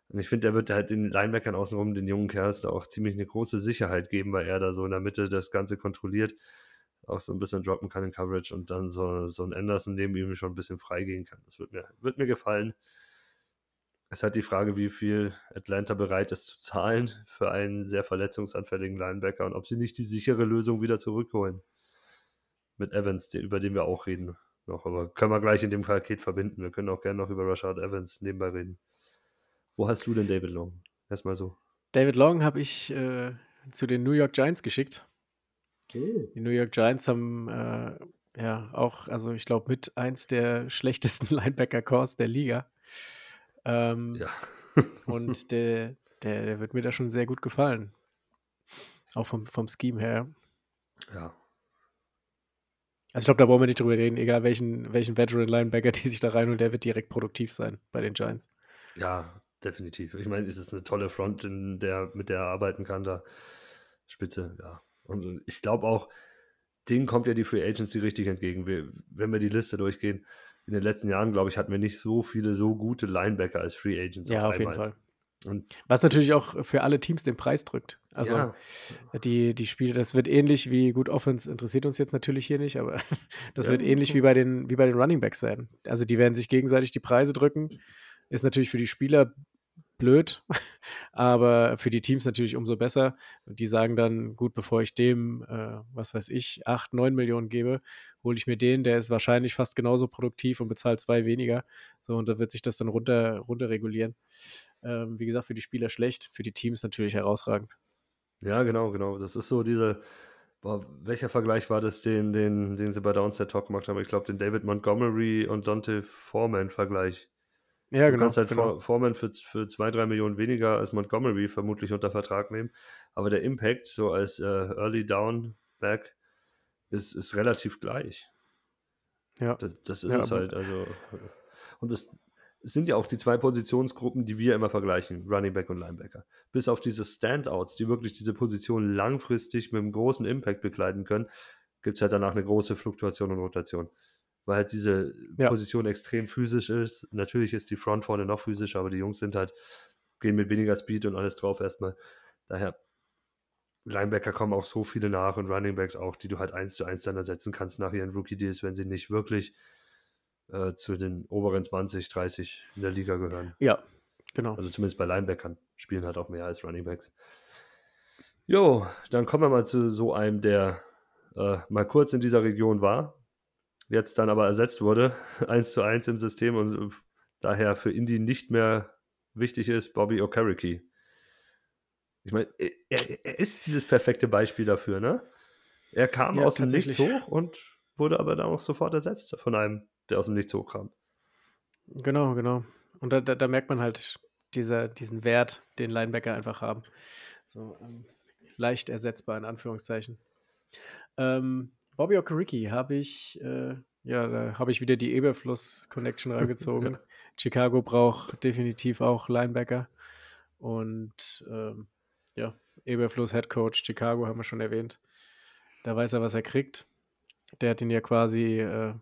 Und ich finde, der wird halt den Linebackern außenrum, den jungen Kerls, da auch ziemlich eine große Sicherheit geben, weil er da so in der Mitte das Ganze kontrolliert, auch so ein bisschen droppen kann in Coverage und dann so, so ein Anderson neben ihm schon ein bisschen freigehen kann. Das wird mir, wird mir gefallen. Es halt die Frage, wie viel Atlanta bereit ist zu zahlen für einen sehr verletzungsanfälligen Linebacker und ob sie nicht die sichere Lösung wieder zurückholen. Mit Evans, über den wir auch reden noch. Aber können wir gleich in dem Paket verbinden. Wir können auch gerne noch über Rashad Evans nebenbei reden. Wo hast du denn David Long? Erstmal so. David Long habe ich äh, zu den New York Giants geschickt. Die New York Giants haben äh, ja auch, also ich glaube, mit eins der *laughs* schlechtesten *laughs* Linebacker-Cores der Liga. Ähm, Ja. Und *laughs* der, der, der wird mir da schon sehr gut gefallen. Auch vom, vom Scheme her. ja. Also ich glaube, da brauchen wir nicht drüber reden, egal welchen, welchen Veteran-Linebacker die sich da reinholen, der wird direkt produktiv sein bei den Giants. Ja, definitiv. Ich meine, es ist eine tolle Front, in der, mit der er arbeiten kann, da Spitze, ja. Und ich glaube auch, denen kommt ja die Free Agency richtig entgegen. Wir, wenn wir die Liste durchgehen, in den letzten Jahren, glaube ich, hatten wir nicht so viele so gute Linebacker als Free Agents. Ja, auf, jeden einmal. Fall. Und Was natürlich auch für alle Teams den Preis drückt. Also ja, die, die Spiele, das wird ähnlich wie, gut, Offense interessiert uns jetzt natürlich hier nicht, aber *laughs* das Ja. wird ähnlich wie bei den, wie bei den Running Backs sein. Also die werden sich gegenseitig die Preise drücken. Ist natürlich für die Spieler blöd, *laughs* aber für die Teams natürlich umso besser. Die sagen dann, gut, bevor ich dem, äh, was weiß ich, 8, 9 Millionen gebe, hole ich mir den, der ist wahrscheinlich fast genauso produktiv und bezahlt zwei weniger. So, und da wird sich das dann runter, runter regulieren. Ähm, wie gesagt, für die Spieler schlecht, für die Teams natürlich herausragend. ja, genau, genau. Das ist so diese, boah, welcher Vergleich war das, den, den, den sie bei Downset Talk gemacht haben? Ich glaube, den David Montgomery und Dante Foreman-Vergleich. Ja, du genau. kannst halt genau. For- Foreman für, für zwei, drei Millionen weniger als Montgomery vermutlich unter Vertrag nehmen. Aber der Impact, so als äh, Early Down Back, ist, ist relativ gleich. Ja. Das, das ist Ja, es halt. Also, und das, es sind ja auch die zwei Positionsgruppen, die wir immer vergleichen, Running Back und Linebacker. Bis auf diese Standouts, die wirklich diese Position langfristig mit einem großen Impact begleiten können, gibt es halt danach eine große Fluktuation und Rotation. Weil halt diese Ja. Position extrem physisch ist. Natürlich ist die Front vorne noch physischer, aber die Jungs sind halt, gehen mit weniger Speed und alles drauf erstmal. Daher, Linebacker kommen auch so viele nach und Running Backs auch, die du halt eins zu eins dann ersetzen kannst nach ihren Rookie-Deals, wenn sie nicht wirklich äh, zu den oberen 20, 30 in der Liga gehören. Ja, genau. Also zumindest bei Linebackern spielen halt auch mehr als Running Backs. Jo, dann kommen wir mal zu so einem, der äh, mal kurz in dieser Region war, jetzt dann aber ersetzt wurde, *laughs* eins zu eins im System und äh, daher für Indy nicht mehr wichtig ist, Bobby Okereke. Ich meine, er, er ist dieses perfekte Beispiel dafür, ne? Er kam Ja, aus dem Nichts hoch und wurde aber dann auch sofort ersetzt von einem, der aus dem Nichts hochkam. Genau, genau. Und da, da, da merkt man halt dieser, diesen Wert, den Linebacker einfach haben. So ähm, leicht ersetzbar in Anführungszeichen. Ähm, Bobby Okereke habe ich, äh, ja, da habe ich wieder die Eberfluss-Connection *laughs* reingezogen. Chicago braucht definitiv auch Linebacker. Und ähm, ja, Eberfluss Head Coach Chicago haben wir schon erwähnt. Da weiß er, was er kriegt. Der hat ihn ja quasi äh,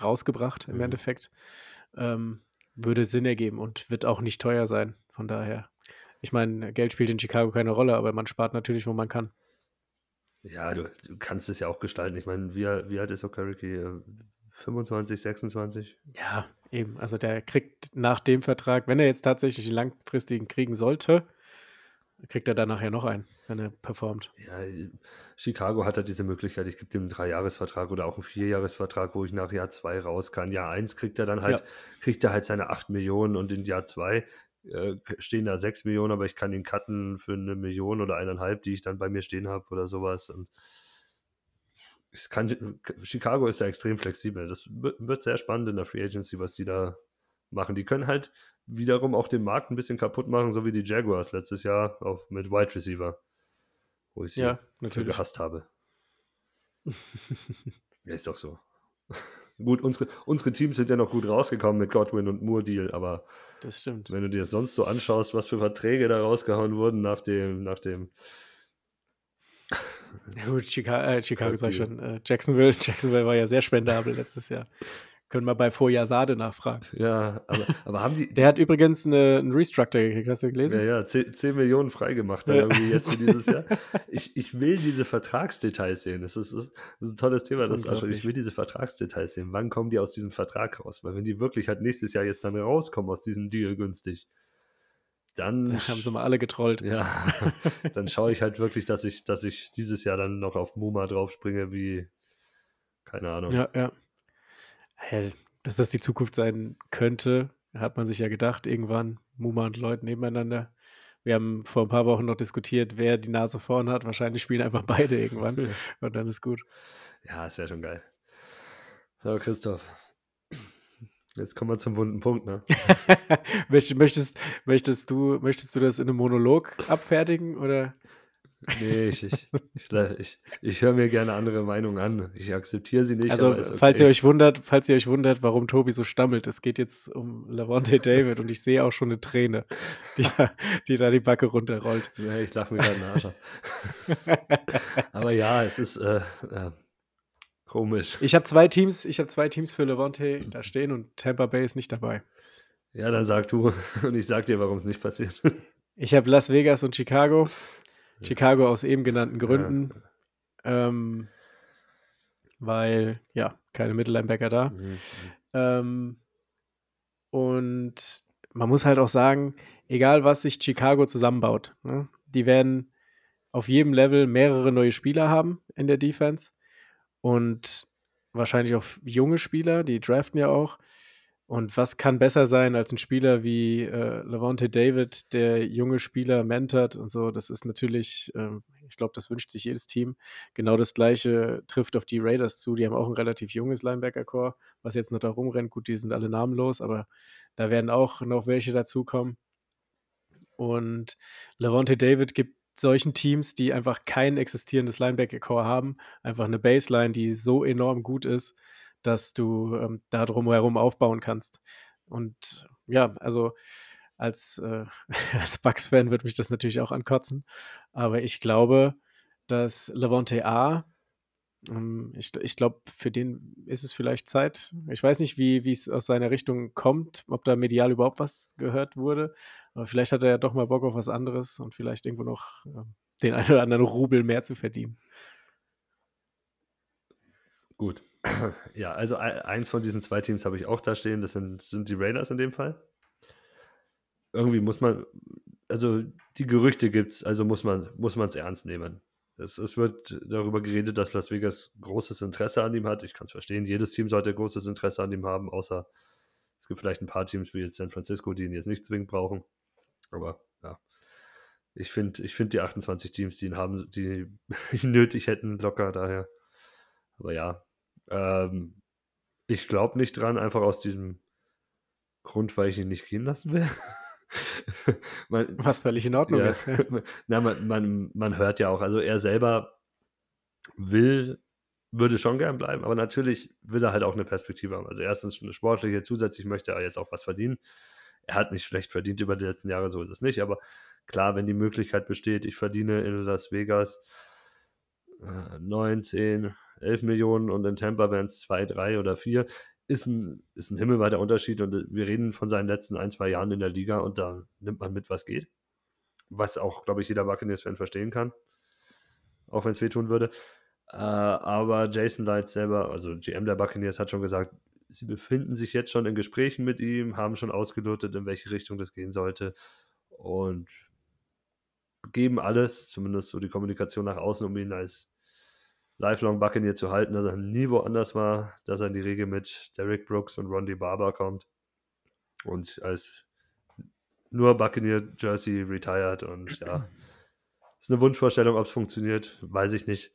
rausgebracht im Mhm. Endeffekt. Ähm, würde Sinn ergeben und wird auch nicht teuer sein. Von daher. Ich meine, Geld spielt in Chicago keine Rolle, aber man spart natürlich, wo man kann. Ja, du, du kannst es ja auch gestalten. Ich meine, wie, wie alt ist Okereke? 25, 26? Ja, eben. Also der kriegt nach dem Vertrag, wenn er jetzt tatsächlich einen langfristigen kriegen sollte, kriegt er dann nachher noch einen, wenn er performt. Ja, Chicago hat halt diese Möglichkeit, ich gebe dem einen Dreijahresvertrag oder auch einen Vierjahresvertrag, wo ich nach Jahr zwei raus kann. Jahr eins kriegt er dann halt, Ja. kriegt er halt seine 8 Millionen und in Jahr zwei äh, stehen da 6 Millionen, aber ich kann ihn cutten für eine Million oder eineinhalb, die ich dann bei mir stehen habe oder sowas. Und kann, Chicago ist ja extrem flexibel. Das wird, sehr spannend in der Free Agency, was die da machen. Die können halt wiederum auch den Markt ein bisschen kaputt machen, so wie die Jaguars letztes Jahr auch mit Wide Receiver, wo ich sie Ja, gehasst habe. *laughs* ja, ist doch so. *laughs* gut, unsere, unsere Teams sind ja noch gut rausgekommen mit Godwin und Moore Deal, aber Das stimmt. wenn du dir das sonst so anschaust, was für Verträge da rausgehauen wurden nach dem, nach dem Ja, gut, Chicago, äh, Chicago sag ich schon. Äh, Jacksonville. *laughs* Jacksonville war ja sehr spendabel letztes Jahr. Können wir bei Foyasade nachfragen. Ja, aber, aber haben die, Der hat übrigens eine, einen Restructor gekriegt, hast du gelesen? Ja, ja, 10, 10 Millionen freigemacht dann Ja. irgendwie jetzt für dieses Jahr. *laughs* Ich, ich will diese Vertragsdetails sehen. Das ist, das ist ein tolles Thema. Das also Unglaublich. ich will diese Vertragsdetails sehen. Wann kommen die aus diesem Vertrag raus? Weil wenn die wirklich halt nächstes Jahr jetzt dann rauskommen aus diesem Deal günstig, dann, Da *laughs* haben sie mal alle getrollt. ja, *laughs* dann schaue ich halt wirklich, dass ich, dass ich dieses Jahr dann noch auf Muma draufspringe, wie, keine Ahnung. Ja, ja. Dass das die Zukunft sein könnte, hat man sich ja gedacht, irgendwann. Muma und Lloyd nebeneinander. Wir haben vor ein paar Wochen noch diskutiert, wer die Nase vorn hat. Wahrscheinlich spielen einfach beide *laughs* irgendwann. Und dann ist gut. Ja, es wäre schon geil. So, Christoph. Jetzt kommen wir zum wunden Punkt, ne? *laughs* Möcht- möchtest, möchtest, du, möchtest du das in einem Monolog abfertigen? Oder? Nee, ich, ich, ich, ich, ich höre mir gerne andere Meinungen an. Ich akzeptiere sie nicht. Also, falls ihr euch wundert, falls ihr euch wundert, warum Tobi so stammelt, es geht jetzt um Lavonte *laughs* David und ich sehe auch schon eine Träne, die da die, da die Backe runterrollt. Nee, ich lache mir gerade ab. *laughs* Aber ja, es ist äh, äh, komisch. Ich habe zwei Teams, ich habe zwei Teams für Levante da stehen und Tampa Bay ist nicht dabei. Ja, dann sag du *laughs* und ich sag dir, warum es nicht passiert. Ich habe Las Vegas und Chicago. Chicago aus eben genannten Gründen. Ähm, weil, ja, keine Mittellinebacker da. Mhm. Ähm, und man muss halt auch sagen, egal was sich Chicago zusammenbaut, ne, die werden auf jedem Level mehrere neue Spieler haben in der Defense und wahrscheinlich auch junge Spieler, die draften ja auch. Und was kann besser sein als ein Spieler wie äh, Levante David, der junge Spieler mentort und so? Das ist natürlich, ähm, ich glaube, das wünscht sich jedes Team. Genau das Gleiche trifft auf die Raiders zu. Die haben auch ein relativ junges Linebacker-Core, was jetzt noch da rumrennt. Gut, die sind alle namenlos, aber da werden auch noch welche dazukommen. Und Levante David gibt solchen Teams, die einfach kein existierendes Linebacker-Core haben, einfach eine Baseline, die so enorm gut ist, dass du ähm, da drumherum aufbauen kannst. Und ja, also als, äh, *laughs* als Bucks-Fan wird mich das natürlich auch ankotzen. Aber ich glaube, dass Levante A, ähm, ich, ich glaube, für den ist es vielleicht Zeit. Ich weiß nicht, wie es aus seiner Richtung kommt, ob da medial überhaupt was gehört wurde. Aber vielleicht hat er ja doch mal Bock auf was anderes und vielleicht irgendwo noch äh, den einen oder anderen Rubel mehr zu verdienen. Gut. *coughs* Ja, also eins von diesen zwei Teams habe ich auch da stehen. Das sind, sind die Raiders in dem Fall. Irgendwie muss man, also die Gerüchte gibt es, also muss man es ernst nehmen. Es, es, wird darüber geredet, dass Las Vegas großes Interesse an ihm hat. Ich kann es verstehen, jedes Team sollte großes Interesse an ihm haben, außer es gibt vielleicht ein paar Teams wie jetzt San Francisco, die ihn jetzt nicht zwingend brauchen. Aber ja, ich finde ich find die 28 Teams, die ihn haben, die ihn *laughs* nötig hätten, locker daher. Aber ja, ähm, ich glaube nicht dran, einfach aus diesem Grund, weil ich ihn nicht gehen lassen will. *laughs* man, Was völlig in Ordnung ja, ist. *laughs* na, man, man, man hört ja auch, also er selber will, würde schon gern bleiben, aber natürlich will er halt auch eine Perspektive haben. Also erstens eine sportliche, zusätzlich möchte er jetzt auch was verdienen. Er hat nicht schlecht verdient über die letzten Jahre, so ist es nicht, aber klar, wenn die Möglichkeit besteht, ich verdiene in Las Vegas äh, 9, 10, 11 Millionen und in Tampa wären es 2, 3 oder 4. Ist ein, ist ein himmelweiter Unterschied und wir reden von seinen letzten ein, zwei Jahren in der Liga und da nimmt man mit, was geht. Was auch, glaube ich, jeder Buccaneers-Fan verstehen kann. Auch wenn es wehtun würde. Äh, aber Jason Light selber, also GM der Buccaneers, hat schon gesagt, sie befinden sich jetzt schon in Gesprächen mit ihm, haben schon ausgelotet, in welche Richtung das gehen sollte und geben alles, zumindest so die Kommunikation nach außen, um ihn als Lifelong Buccaneer zu halten, dass er nie woanders war, dass er in die Regel mit Derek Brooks und Rondy Barber kommt und als nur Buccaneer Jersey retired und ja, *clears throat* ist eine Wunschvorstellung, ob es funktioniert, weiß ich nicht.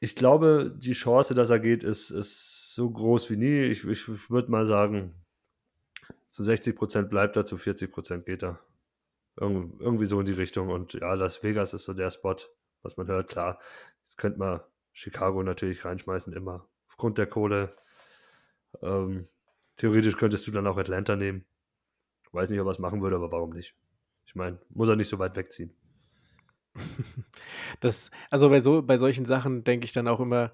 Ich glaube, die Chance, dass er geht, ist, ist so groß wie nie. Ich, ich würde mal sagen, zu 60% bleibt er, zu 40% geht er. Irg irgendwie so in die Richtung. Und ja, Las Vegas ist so der Spot, was man hört, klar, jetzt könnte man Chicago natürlich reinschmeißen, immer aufgrund der Kohle. Ähm, theoretisch könntest du dann auch Atlanta nehmen. Weiß nicht, ob er es machen würde, aber warum nicht? Ich meine, muss er nicht so weit wegziehen. *laughs* Das, also bei so, bei solchen Sachen denke ich dann auch immer,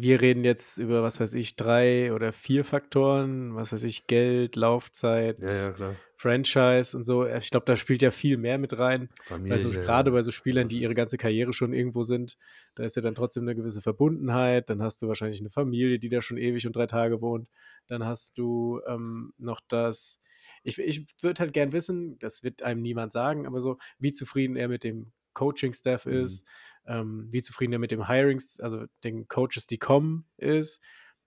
wir reden jetzt über, was weiß ich, drei oder vier Faktoren, was weiß ich, Geld, Laufzeit, ja, ja, Franchise und so. Ich glaube, da spielt ja viel mehr mit rein. Also gerade bei so Spielern, die ihre ganze Karriere schon irgendwo sind, da ist ja dann trotzdem eine gewisse Verbundenheit. Dann hast du wahrscheinlich eine Familie, die da schon ewig und drei Tage wohnt. Dann hast du ähm, noch das. Ich, ich würde halt gern wissen, das wird einem niemand sagen, aber so, wie zufrieden er mit dem Coaching-Staff mhm. ist, ähm, wie zufrieden er mit dem Hiring, also den Coaches, die kommen, ist,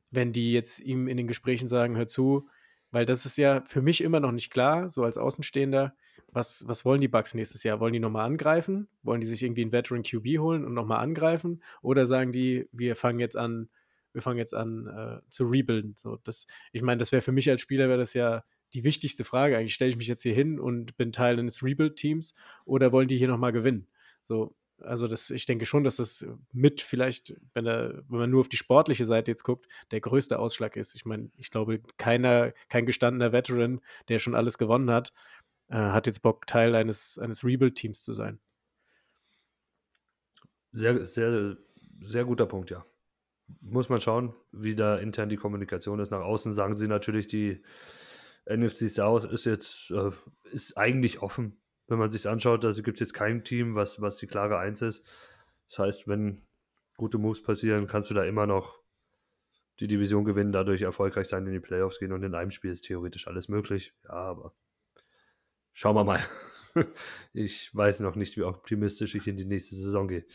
wenn die jetzt ihm in den Gesprächen sagen, hör zu, weil das ist ja für mich immer noch nicht klar, so als Außenstehender, was, was wollen die Bucks nächstes Jahr? Wollen die nochmal angreifen? Wollen die sich irgendwie einen Veteran QB holen und nochmal angreifen? Oder sagen die, wir fangen jetzt an, wir fangen jetzt an äh, zu rebuilden? So, das, ich meine, das wäre für mich als Spieler, wäre das ja die wichtigste Frage. Eigentlich stelle ich mich jetzt hier hin und bin Teil eines Rebuild-Teams oder wollen die hier nochmal gewinnen? So, also das, ich denke schon, dass das mit vielleicht, wenn, er, wenn man nur auf die sportliche Seite jetzt guckt, der größte Ausschlag ist. Ich meine, ich glaube, keiner, kein gestandener Veteran, der schon alles gewonnen hat, äh, hat jetzt Bock, Teil eines, eines Rebuild-Teams zu sein. Sehr, sehr, sehr guter Punkt, ja. Muss man schauen, wie da intern die Kommunikation ist. Nach außen sagen sie natürlich, die NFC South ist jetzt, äh, ist eigentlich offen wenn man sich anschaut, also gibt es jetzt kein Team, was, was die klare Eins ist. Das heißt, wenn gute Moves passieren, kannst du da immer noch die Division gewinnen, dadurch erfolgreich sein, in die Playoffs gehen und in einem Spiel ist theoretisch alles möglich. Ja, aber schauen wir mal. *laughs* Ich weiß noch nicht, wie optimistisch ich in die nächste Saison gehe.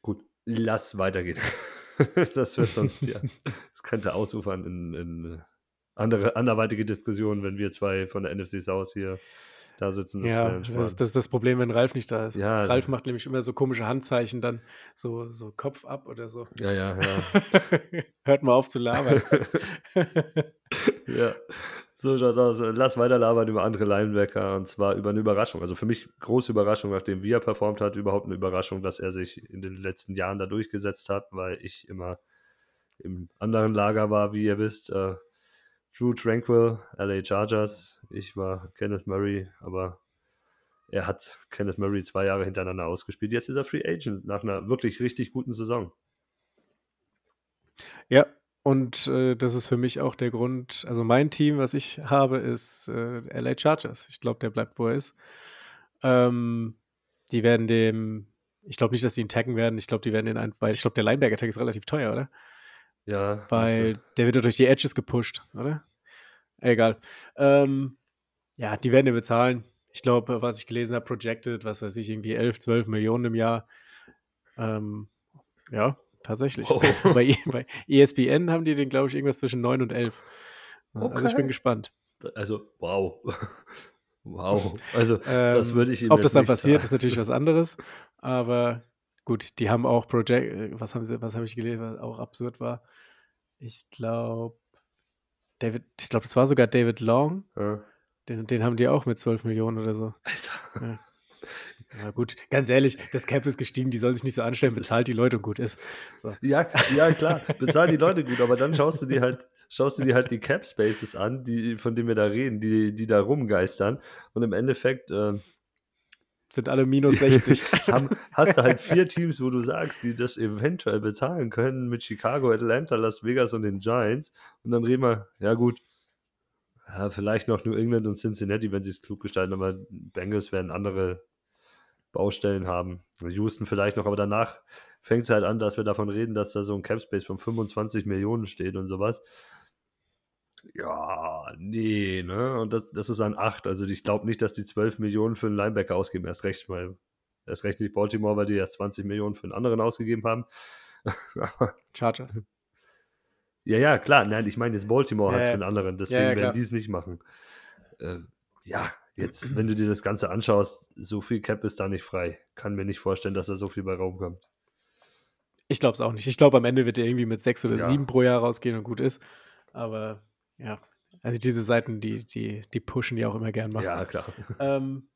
Gut, lass weitergehen. *laughs* Das wird sonst ja. *laughs* Das könnte ausufern in, in andere, anderweitige Diskussionen, wenn wir zwei von der NFC South hier da sitzen. Das ja, das, das, ist das Problem, wenn Ralf nicht da ist. Ja, Ralf macht nämlich immer so komische Handzeichen, dann so, so Kopf ab oder so. Ja, ja, ja. *laughs* Hört mal auf zu labern. *laughs* ja, so schaut's aus. Lass weiter labern über andere Linebacker und zwar über eine Überraschung. Also für mich große Überraschung, nachdem wie er performt hat, überhaupt eine Überraschung, dass er sich in den letzten Jahren da durchgesetzt hat, weil ich immer im anderen Lager war, wie ihr wisst. Äh, Drew Tranquil, LA Chargers. Ich war Kenneth Murray, aber er hat Kenneth Murray zwei Jahre hintereinander ausgespielt. Jetzt ist er Free Agent nach einer wirklich richtig guten Saison. Ja, und äh, das ist für mich auch der Grund. Also mein Team, was ich habe, ist äh, LA Chargers. Ich glaube, der bleibt, wo er ist. Ähm, die werden dem, ich glaube nicht, dass sie ihn taggen werden. Ich glaube, die werden den ein, weil ich glaube, der Linebacker-Tag ist relativ teuer, oder? Ja. Weil der wird durch die Edges gepusht, oder? Egal. Ähm, ja, die werden den bezahlen. Ich glaube, was ich gelesen habe, projected, was weiß ich, irgendwie 11, 12 Millionen im Jahr. Ähm, ja, tatsächlich. Oh. *laughs* bei, bei ESPN haben die den, glaube ich, irgendwas zwischen 9 und 11. Also ich Okay. bin gespannt. Also, wow. *laughs* wow. Also, das Ähm, würde ich Ihnen Ob das dann passiert, sagen. ist *laughs* natürlich was anderes. Aber gut, die haben auch Project, äh, was haben sie, was habe ich gelesen, was auch absurd war. Ich glaube, David, ich glaube, das war sogar David Long. Ja. Den, den haben die auch mit 12 Millionen oder so. Alter. Ja. *laughs* Na gut, ganz ehrlich, das Cap ist gestiegen, die sollen sich nicht so anstellen, bezahlt die Leute und gut ist. So. Ja, ja, klar, bezahl die Leute gut, aber dann schaust du dir halt, schaust du dir halt die Cap Spaces an, die, von denen wir da reden, die, die da rumgeistern. Und im Endeffekt ähm, Sind alle minus *laughs* 60. haben, hast du halt vier Teams, wo du sagst, die das eventuell bezahlen können, mit Chicago, Atlanta, Las Vegas und den Giants. Und dann reden wir, ja gut, ja, vielleicht noch New England und Cincinnati, wenn sie es klug gestalten, aber Bengals werden andere Baustellen haben. Houston vielleicht noch, aber danach fängt es halt an, dass wir davon reden, dass da so ein Capspace von 25 Millionen steht und sowas. Ja, nee, ne? Und das, das ist an 8. Also ich glaube nicht, dass die 12 Millionen für einen Linebacker ausgeben. Erst recht, weil erst recht nicht Baltimore, weil die erst 20 Millionen für einen anderen ausgegeben haben. *laughs* Chargers. ja, ja, klar. Nein, ich meine jetzt Baltimore Ja, halt für einen anderen. Deswegen Ja, ja, werden die es nicht machen. Äh, ja, jetzt, wenn du dir das Ganze anschaust, so viel Cap ist da nicht frei. Kann mir nicht vorstellen, dass da so viel bei Raum kommt. Ich glaube es auch nicht. Ich glaube, am Ende wird der irgendwie mit sechs oder sieben pro Jahr rausgehen und gut ist. Aber ja, also diese Seiten, die, die, die pushen die auch immer gern mal. Ja, klar. Ähm,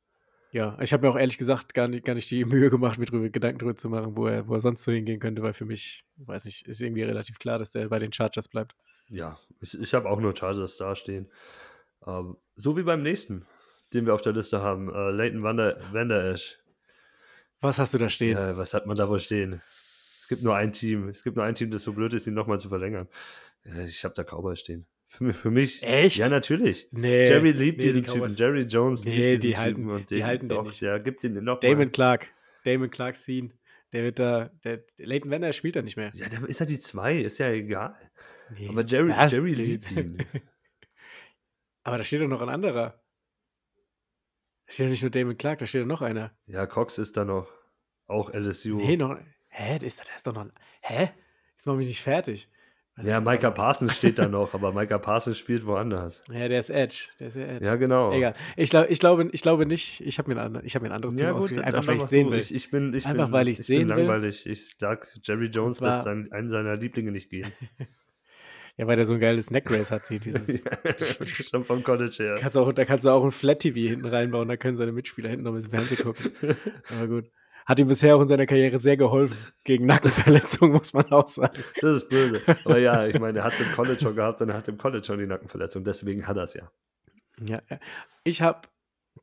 ja, ich habe mir auch ehrlich gesagt gar nicht, gar nicht die Mühe gemacht, mir drüber, Gedanken drüber zu machen, wo er, wo er sonst so hingehen könnte, weil für mich, weiß nicht, ist irgendwie relativ klar, dass der bei den Chargers bleibt. Ja, ich, ich habe auch nur Chargers dastehen. Ähm, so wie beim nächsten, den wir auf der Liste haben, äh, Leighton Vander, Vander Esch. Was hast du da stehen? Äh, was hat man da wohl stehen? Es gibt nur ein Team. Es gibt nur ein Team, das so blöd ist, ihn nochmal zu verlängern. Äh, ich habe da Cowboys stehen. Für mich, für mich. Echt? Ja, natürlich. Nee. Jerry liebt nee, diesen die Typen. Jerry Jones Nee, liebt diesen die Typen. halten- und die den, halten den doch, nicht. Ja, gibt den noch Damon mal. Clark. Damon Clark ziehen. Der wird da, der, Leighton Vander spielt da nicht mehr. Ja, dann ist er die zwei. Ist ja egal. Nee. Aber Jerry, Was? Jerry liebt ihn. *laughs* Aber da steht doch noch ein anderer. Da steht doch nicht nur Damon Clark, da steht doch noch einer. Ja, Cox ist da noch. Auch LSU. Nee, noch. Hä? Der ist, der ist doch noch. ein- Hä? Jetzt mach mich nicht fertig. Ja, Micah Parsons steht da noch, aber Micah Parsons spielt woanders. Ja, der ist Edge. Der ist ja Edge. Ja, genau. Egal. Ich, glaub, ich, glaube, ich glaube nicht, ich habe mir, ein ich hab mir ein anderes Team Ja, gut, ausgewählt, dann- einfach weil ich sehen will. Ich, ich bin, ich Einfach, bin, weil ich's ich sehen bin will. langweilig. Ich sag, Jerry Jones lässt sein, einen seiner Lieblinge nicht gehen. *laughs* ja, weil der so ein geiles Neck-Race hat, sieht dieses. *laughs* Schon vom College her. kannst auch, da kannst du auch ein Flat-TV hinten reinbauen, da können seine Mitspieler hinten noch ein bisschen Fernsehen gucken. *laughs* Aber gut. Hat ihm bisher auch in seiner Karriere sehr geholfen. Gegen Nackenverletzungen, muss man auch sagen. Das ist böse. Aber ja, ich meine, er hat es im College schon gehabt und er hat im College schon die Nackenverletzung. Deswegen hat er es ja. Ja, ja. ich habe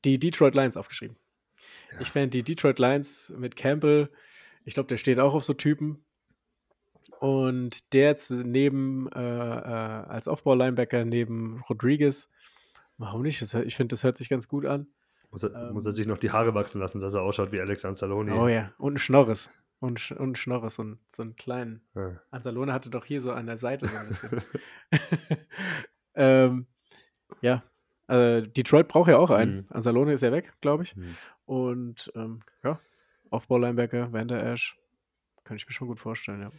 die Detroit Lions aufgeschrieben. Ja. Ich fände die Detroit Lions mit Campbell, ich glaube, der steht auch auf so Typen. Und der jetzt neben, äh, äh, als Aufbau-Linebacker neben Rodriguez, warum nicht? Das, ich finde, das hört sich ganz gut an. Muss er, Ähm. muss er sich noch die Haare wachsen lassen, dass er ausschaut wie Alex Anzalone. Oh ja, und ein Schnorres. Und, und ein Schnorres, so, ein, so einen kleinen. Ja. Anzalone hatte doch hier so an der Seite so ein bisschen. *laughs* *laughs* ähm, ja, äh, Detroit braucht ja auch einen. Mhm. Anzalone ist ja weg, glaube ich. Hm. Und ähm, ja, Aufbau-Linebacker, Vander Ash, könnte ich mir schon gut vorstellen, ja.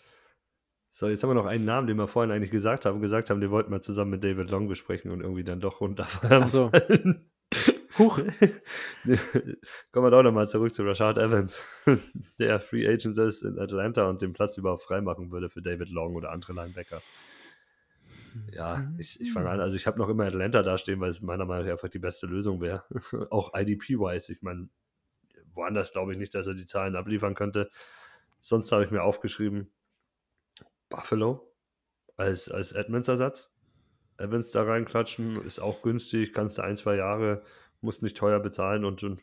So, jetzt haben wir noch einen Namen, den wir vorhin eigentlich gesagt haben. Gesagt haben, den wollten wir zusammen mit David Long besprechen und irgendwie dann doch runterfallen. Ach so. *laughs* Huch. *laughs* Kommen wir doch nochmal zurück zu Rashad Evans, *laughs* der Free Agent ist in Atlanta und den Platz überhaupt freimachen würde für David Long oder andere Linebacker. Ja, ich, ich fange an. Also ich habe noch immer Atlanta dastehen, weil es meiner Meinung nach einfach die beste Lösung wäre. *laughs* Auch IDP-wise. Ich meine, woanders glaube ich nicht, dass er die Zahlen abliefern könnte. Sonst habe ich mir aufgeschrieben, Buffalo als, als Edmonds-Ersatz. Evans da reinklatschen, ist auch günstig, kannst du ein, zwei Jahre, musst nicht teuer bezahlen und, und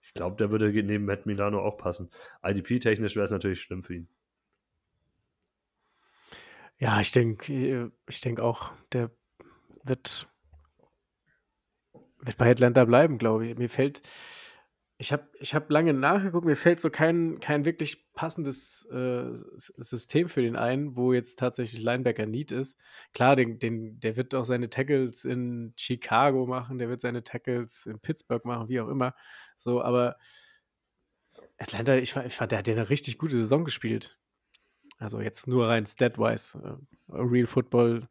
ich glaube, der würde neben Matt Milano auch passen. IDP-technisch wäre es natürlich schlimm für ihn. Ja, ich denke ich denk auch, der wird, wird bei Atlanta bleiben, glaube ich. Mir fällt, ich habe ich hab lange nachgeguckt, mir fällt so kein, kein wirklich passendes äh, System für den ein, wo jetzt tatsächlich Linebacker Need ist. Klar, den, den, der wird auch seine Tackles in Chicago machen, der wird seine Tackles in Pittsburgh machen, wie auch immer. So, aber Atlanta, ich, ich fand, der hat ja eine richtig gute Saison gespielt. Also jetzt nur rein stat-wise. Äh, Real Football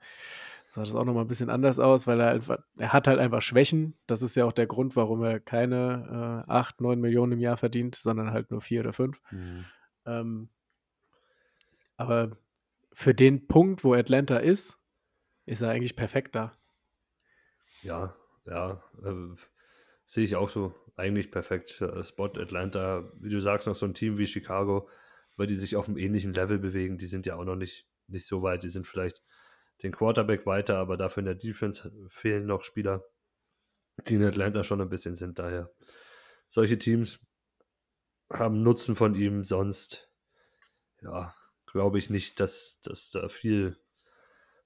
sah das auch nochmal ein bisschen anders aus, weil er einfach, er hat halt einfach Schwächen. Das ist ja auch der Grund, warum er keine äh, 8, 9 Millionen im Jahr verdient, sondern halt nur 4 oder 5. Mhm. Ähm, aber für den Punkt, wo Atlanta ist, ist er eigentlich perfekt da. Ja, ja, äh, sehe ich auch so. Eigentlich perfekt. Spot Atlanta, wie du sagst, noch so ein Team wie Chicago, weil die sich auf einem ähnlichen Level bewegen. Die sind ja auch noch nicht, nicht so weit. Die sind vielleicht den Quarterback weiter, aber dafür in der Defense fehlen noch Spieler, die in Atlanta schon ein bisschen sind. Daher solche Teams haben Nutzen von ihm, sonst ja, glaube ich nicht, dass, dass da viel,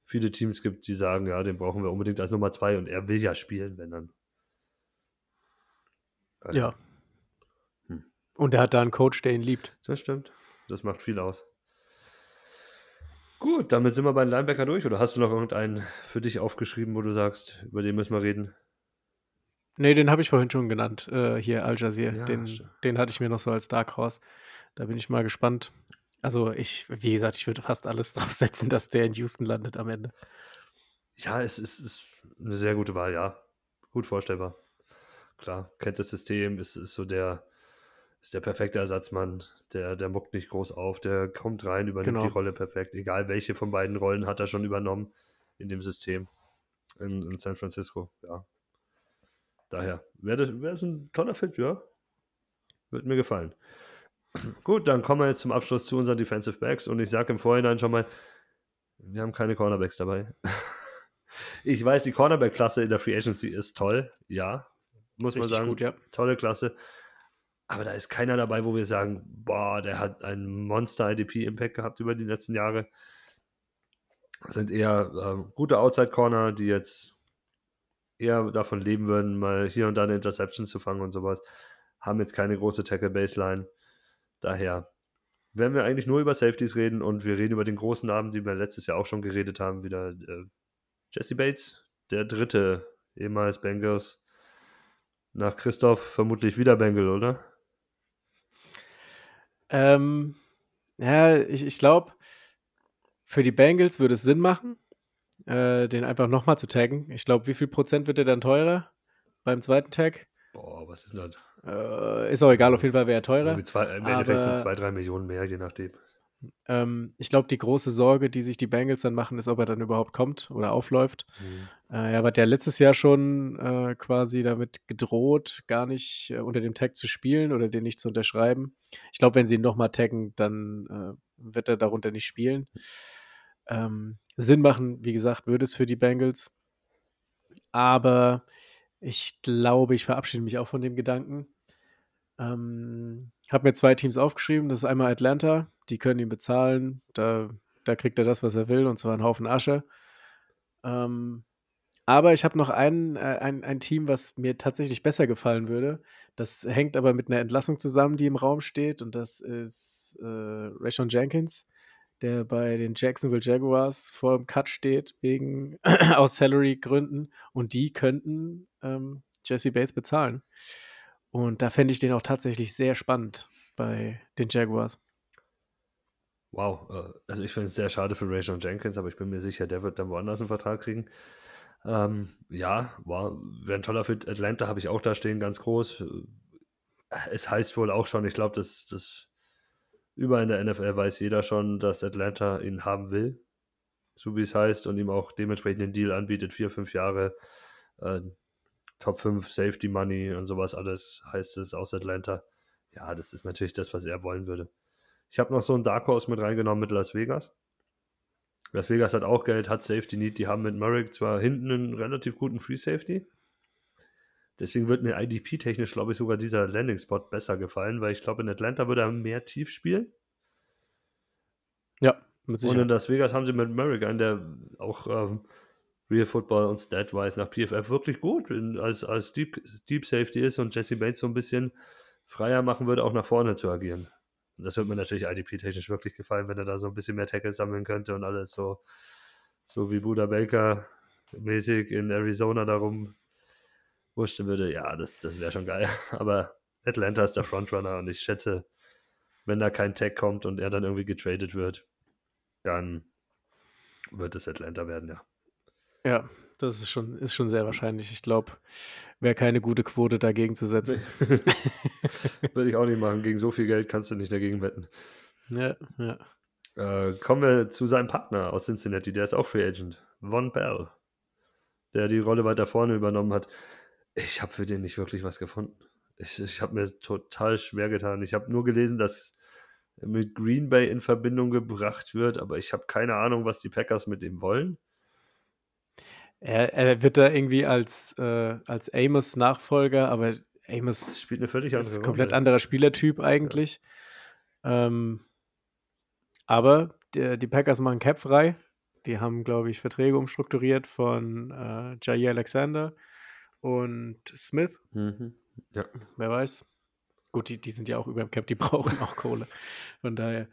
viele Teams gibt, die sagen, ja, den brauchen wir unbedingt als Nummer zwei und er will ja spielen, wenn dann. Daher. Ja. Hm. Und er hat da einen Coach, der ihn liebt. Das stimmt. Das macht viel aus. Gut, damit sind wir bei den Linebacker durch. Oder hast du noch irgendeinen für dich aufgeschrieben, wo du sagst, über den müssen wir reden? Nee, den habe ich vorhin schon genannt. Äh, hier Al Jazeera. Ja, den, den hatte ich mir noch so als Dark Horse. Da bin ich mal gespannt. Also ich, wie gesagt, ich würde fast alles *laughs* drauf setzen, dass der in Houston landet am Ende. Ja, es ist, ist eine sehr gute Wahl, ja. Gut vorstellbar. Klar, kennt das System, ist, ist so der, ist der perfekte Ersatzmann. Der, der muckt nicht groß auf, der kommt rein, übernimmt genau. die Rolle perfekt. Egal welche von beiden Rollen hat er schon übernommen in dem System in, in San Francisco. Ja. Daher wäre das, wär das ein toller Fit, ja. Würde mir gefallen. *clears throat* Gut, dann kommen wir jetzt zum Abschluss zu unseren Defensive Backs und ich sage im Vorhinein schon mal, wir haben keine Cornerbacks dabei. *laughs* ich weiß, die Cornerback-Klasse in der Free Agency ist toll, ja, muss Richtig man sagen. Gut, ja. Tolle Klasse. Aber da ist keiner dabei, wo wir sagen, boah, der hat einen Monster-IDP-Impact gehabt über die letzten Jahre. Das sind eher äh, gute Outside-Corner, die jetzt eher davon leben würden, mal hier und da eine Interception zu fangen und sowas. Haben jetzt keine große Tackle-Baseline. Daher werden wir eigentlich nur über Safeties reden und wir reden über den großen Namen, die wir letztes Jahr auch schon geredet haben, wieder äh, Jesse Bates, der dritte ehemals Bengals. Nach Christoph vermutlich wieder Bengal, oder? Ähm, ja, ich, ich glaube, für die Bengals würde es Sinn machen, äh, den einfach nochmal zu taggen. Ich glaube, wie viel Prozent wird der dann teurer beim zweiten Tag? Boah, was ist das? Äh, ist auch egal, auf jeden Fall wäre er teurer. Zwei, Im Endeffekt sind es zwei, drei Millionen mehr, je nachdem. Ähm, ich glaube, die große Sorge, die sich die Bengals dann machen, ist, ob er dann überhaupt kommt oder aufläuft. Mhm. Äh, er hat ja letztes Jahr schon äh, quasi damit gedroht, gar nicht äh, unter dem Tag zu spielen oder den nicht zu unterschreiben. Ich glaube, wenn sie ihn nochmal taggen, dann äh, wird er darunter nicht spielen. Ähm, Sinn machen, wie gesagt, würde es für die Bengals. Aber ich glaube, ich verabschiede mich auch von dem Gedanken. Ähm, habe mir zwei Teams aufgeschrieben. Das ist einmal Atlanta, die können ihn bezahlen. Da, da kriegt er das, was er will, und zwar einen Haufen Asche. Ähm, aber ich habe noch ein, äh, ein, ein Team, was mir tatsächlich besser gefallen würde. Das hängt aber mit einer Entlassung zusammen, die im Raum steht. Und das ist äh, Rayshon Jenkins, der bei den Jacksonville Jaguars vor dem Cut steht, wegen *clears throat* aus Salary-Gründen. Und die könnten ähm, Jesse Bates bezahlen. Und da fände ich den auch tatsächlich sehr spannend bei den Jaguars. Wow, äh, also ich finde es sehr schade für Ray John Jenkins, aber ich bin mir sicher, der wird dann woanders einen Vertrag kriegen. Ähm, ja, wow, wäre ein toller Fit. Atlanta habe ich auch da stehen, ganz groß. Es heißt wohl auch schon, ich glaube, dass das überall in der NFL weiß jeder schon, dass Atlanta ihn haben will, so wie es heißt, und ihm auch dementsprechend den Deal anbietet, vier, fünf Jahre. Äh, Top 5 Safety Money und sowas alles heißt es aus Atlanta. Ja, das ist natürlich das, was er wollen würde. Ich habe noch so einen Dark Horse mit reingenommen mit Las Vegas. Las Vegas hat auch Geld, hat Safety Need. Die haben mit Murray zwar hinten einen relativ guten Free Safety. Deswegen wird mir IDP-technisch, glaube ich, sogar dieser Landing-Spot besser gefallen, weil ich glaube, in Atlanta würde er mehr tief spielen. Ja, mit Und in Las Vegas haben sie mit Murray einen, der auch ähm, Real Football und Stat-wise nach PFF wirklich gut als, als Deep, Deep Safety ist und Jesse Bates so ein bisschen freier machen würde, auch nach vorne zu agieren. Und das wird mir natürlich IDP-technisch wirklich gefallen, wenn er da so ein bisschen mehr Tackles sammeln könnte und alles so, so wie Buda Baker mäßig in Arizona darum wurschteln würde. Ja, das, das wäre schon geil. *laughs* Aber Atlanta ist der Frontrunner und ich schätze, wenn da kein Tag kommt und er dann irgendwie getradet wird, dann wird es Atlanta werden, ja. Ja, das ist schon, ist schon sehr wahrscheinlich. Ich glaube, wäre keine gute Quote dagegen zu setzen. *laughs* Würde ich auch nicht machen. Gegen so viel Geld kannst du nicht dagegen wetten. Ja, ja. Äh, kommen wir zu seinem Partner aus Cincinnati, der ist auch Free Agent, Von Bell, der die Rolle weiter vorne übernommen hat. Ich habe für den nicht wirklich was gefunden. Ich, ich habe mir total schwer getan. Ich habe nur gelesen, dass mit Green Bay in Verbindung gebracht wird, aber ich habe keine Ahnung, was die Packers mit ihm wollen. Er, er wird da irgendwie als, äh, als Amos Nachfolger, aber Amos spielt eine völlig andere ist ein komplett anderer Spielertyp eigentlich. Ja. Ähm, aber die, die, Packers machen Cap frei. Die haben, glaube ich, Verträge umstrukturiert von äh, Jair Alexander und Smith. Mhm. Ja. Wer weiß. Gut, die, die sind ja auch über dem Cap, die *laughs* brauchen auch Kohle. Von daher,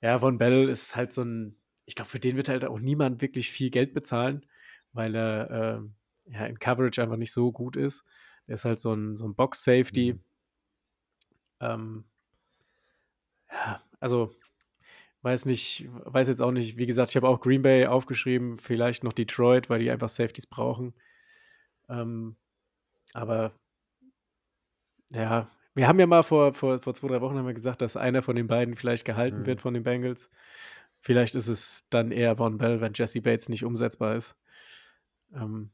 ja, Von Bell ist halt so ein, ich glaube, für den wird halt auch niemand wirklich viel Geld bezahlen weil er äh, ja, in Coverage einfach nicht so gut ist. Er ist halt so ein, so ein Box-Safety. Mhm. Ähm, ja, also weiß nicht, weiß jetzt auch nicht, wie gesagt, ich habe auch Green Bay aufgeschrieben, vielleicht noch Detroit, weil die einfach Safeties brauchen. Ähm, aber ja, wir haben ja mal vor, vor, vor zwei, drei Wochen haben wir gesagt, dass einer von den beiden vielleicht gehalten mhm. wird von den Bengals. Vielleicht ist es dann eher Von Bell, wenn Jesse Bates nicht umsetzbar ist. Ähm,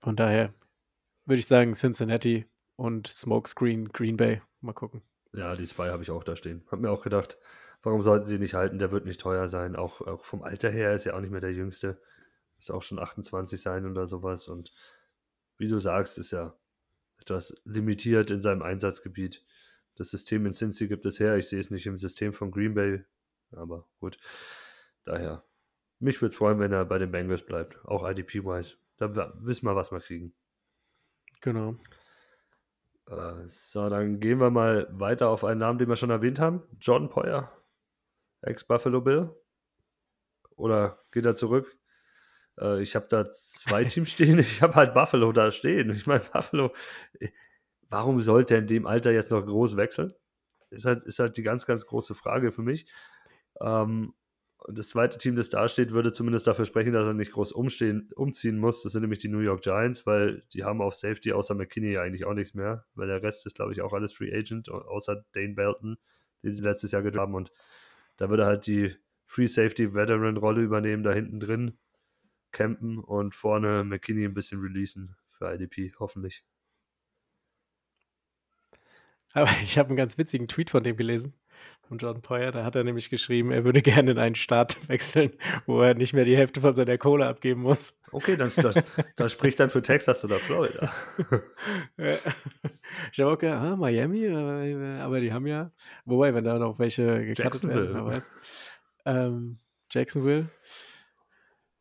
von daher würde ich sagen Cincinnati und Smokescreen Green Bay. Mal gucken. Ja, die zwei habe ich auch da stehen. Hab mir auch gedacht, warum sollten sie nicht halten? Der wird nicht teuer sein. Auch, auch vom Alter her ist er auch nicht mehr der Jüngste. Ist auch schon 28 sein oder sowas. Und wie du sagst, ist er etwas limitiert in seinem Einsatzgebiet. Das System in Cincy gibt es her. Ich sehe es nicht im System von Green Bay. Aber gut. Daher mich würde es freuen, wenn er bei den Bengals bleibt, auch IDP-wise. Da wissen wir, was wir kriegen. Genau. Äh, so, dann gehen wir mal weiter auf einen Namen, den wir schon erwähnt haben. John Poyer, ex-Buffalo Bill. Oder geht er zurück? Äh, ich habe da zwei *laughs* Teams stehen. Ich habe halt Buffalo da stehen. Ich meine, Buffalo, warum sollte er in dem Alter jetzt noch groß wechseln? Ist halt, ist halt die ganz, ganz große Frage für mich. Ähm, das zweite Team, das da steht, würde zumindest dafür sprechen, dass er nicht groß umstehen, umziehen muss. Das sind nämlich die New York Giants, weil die haben auf Safety außer McKinney ja eigentlich auch nichts mehr, weil der Rest ist, glaube ich, auch alles Free Agent, außer Dane Belton, den sie letztes Jahr gedraft haben. Und da würde halt die Free Safety Veteran Rolle übernehmen, da hinten drin campen und vorne McKinney ein bisschen releasen für IDP, hoffentlich. Aber *laughs* ich habe einen ganz witzigen Tweet von dem gelesen von John Poyer. Da hat er nämlich geschrieben, er würde gerne in einen Staat *laughs* wechseln, wo er nicht mehr die Hälfte von seiner Kohle abgeben muss. Okay, dann, das, das spricht dann für Texas oder Florida. *laughs* ich habe auch gedacht, ah, Miami, äh, aber die haben ja, wobei, wenn da noch welche gekattet werden, wer weiß. Ähm, Jacksonville.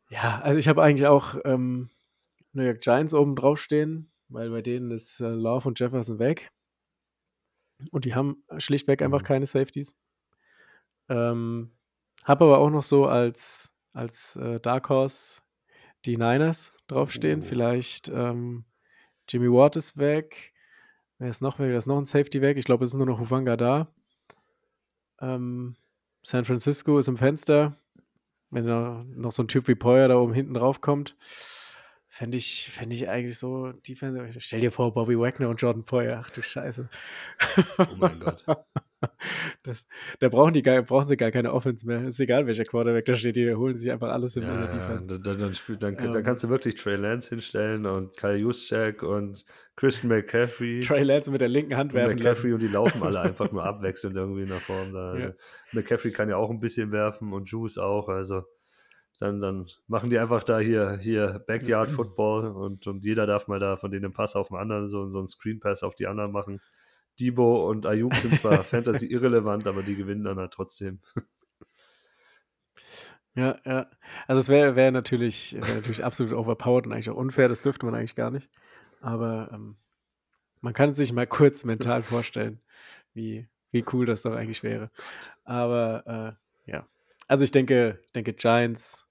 Ja, also ich habe eigentlich auch ähm, New York Giants oben drauf stehen, weil bei denen ist äh, Love und Jefferson weg. Und die haben schlichtweg einfach mhm. keine Safeties. Ähm, habe aber auch noch so als, als äh, Dark Horse die Niners draufstehen. Oh. Vielleicht ähm, Jimmy Ward ist weg. Wer ist noch weg? Da ist noch ein Safety weg. Ich glaube, es ist nur noch Hufanga da. Ähm, San Francisco ist im Fenster. Wenn da noch so ein Typ wie Poyer da oben hinten drauf kommt. Fände ich, fänd ich eigentlich so Defense. Stell dir vor, Bobby Wagner und Jordan Poyer. Ach du Scheiße. Oh mein Gott. *laughs* Das, da brauchen, die gar, brauchen sie gar keine Offense mehr. Ist egal, welcher Quarterback da steht. Die holen sich einfach alles im ja, Defense. Dann, dann, dann, spiel, dann, um, dann, kannst du wirklich Trey Lance hinstellen und Kyle Juszczyk und Christian McCaffrey. Trey Lance mit der linken Hand werfen McCaffrey lassen. und die laufen alle *laughs* einfach nur abwechselnd irgendwie in der Form. Da. Also ja. McCaffrey kann ja auch ein bisschen werfen und Juice auch. Also Dann, dann machen die einfach da hier, hier Backyard *clears throat* Football und, und jeder darf mal da von denen einen Pass auf den anderen, so, so einen Screen Pass auf die anderen machen. Debo und Ayuk sind zwar *laughs* Fantasy irrelevant, aber die gewinnen dann halt trotzdem. *laughs* Ja, ja. Also es wäre wär natürlich, wär natürlich absolut overpowered und eigentlich auch unfair, das dürfte man eigentlich gar nicht. Aber ähm, man kann es sich mal kurz mental vorstellen, wie, wie cool das doch eigentlich wäre. Aber äh, ja. Also ich denke, denke Giants,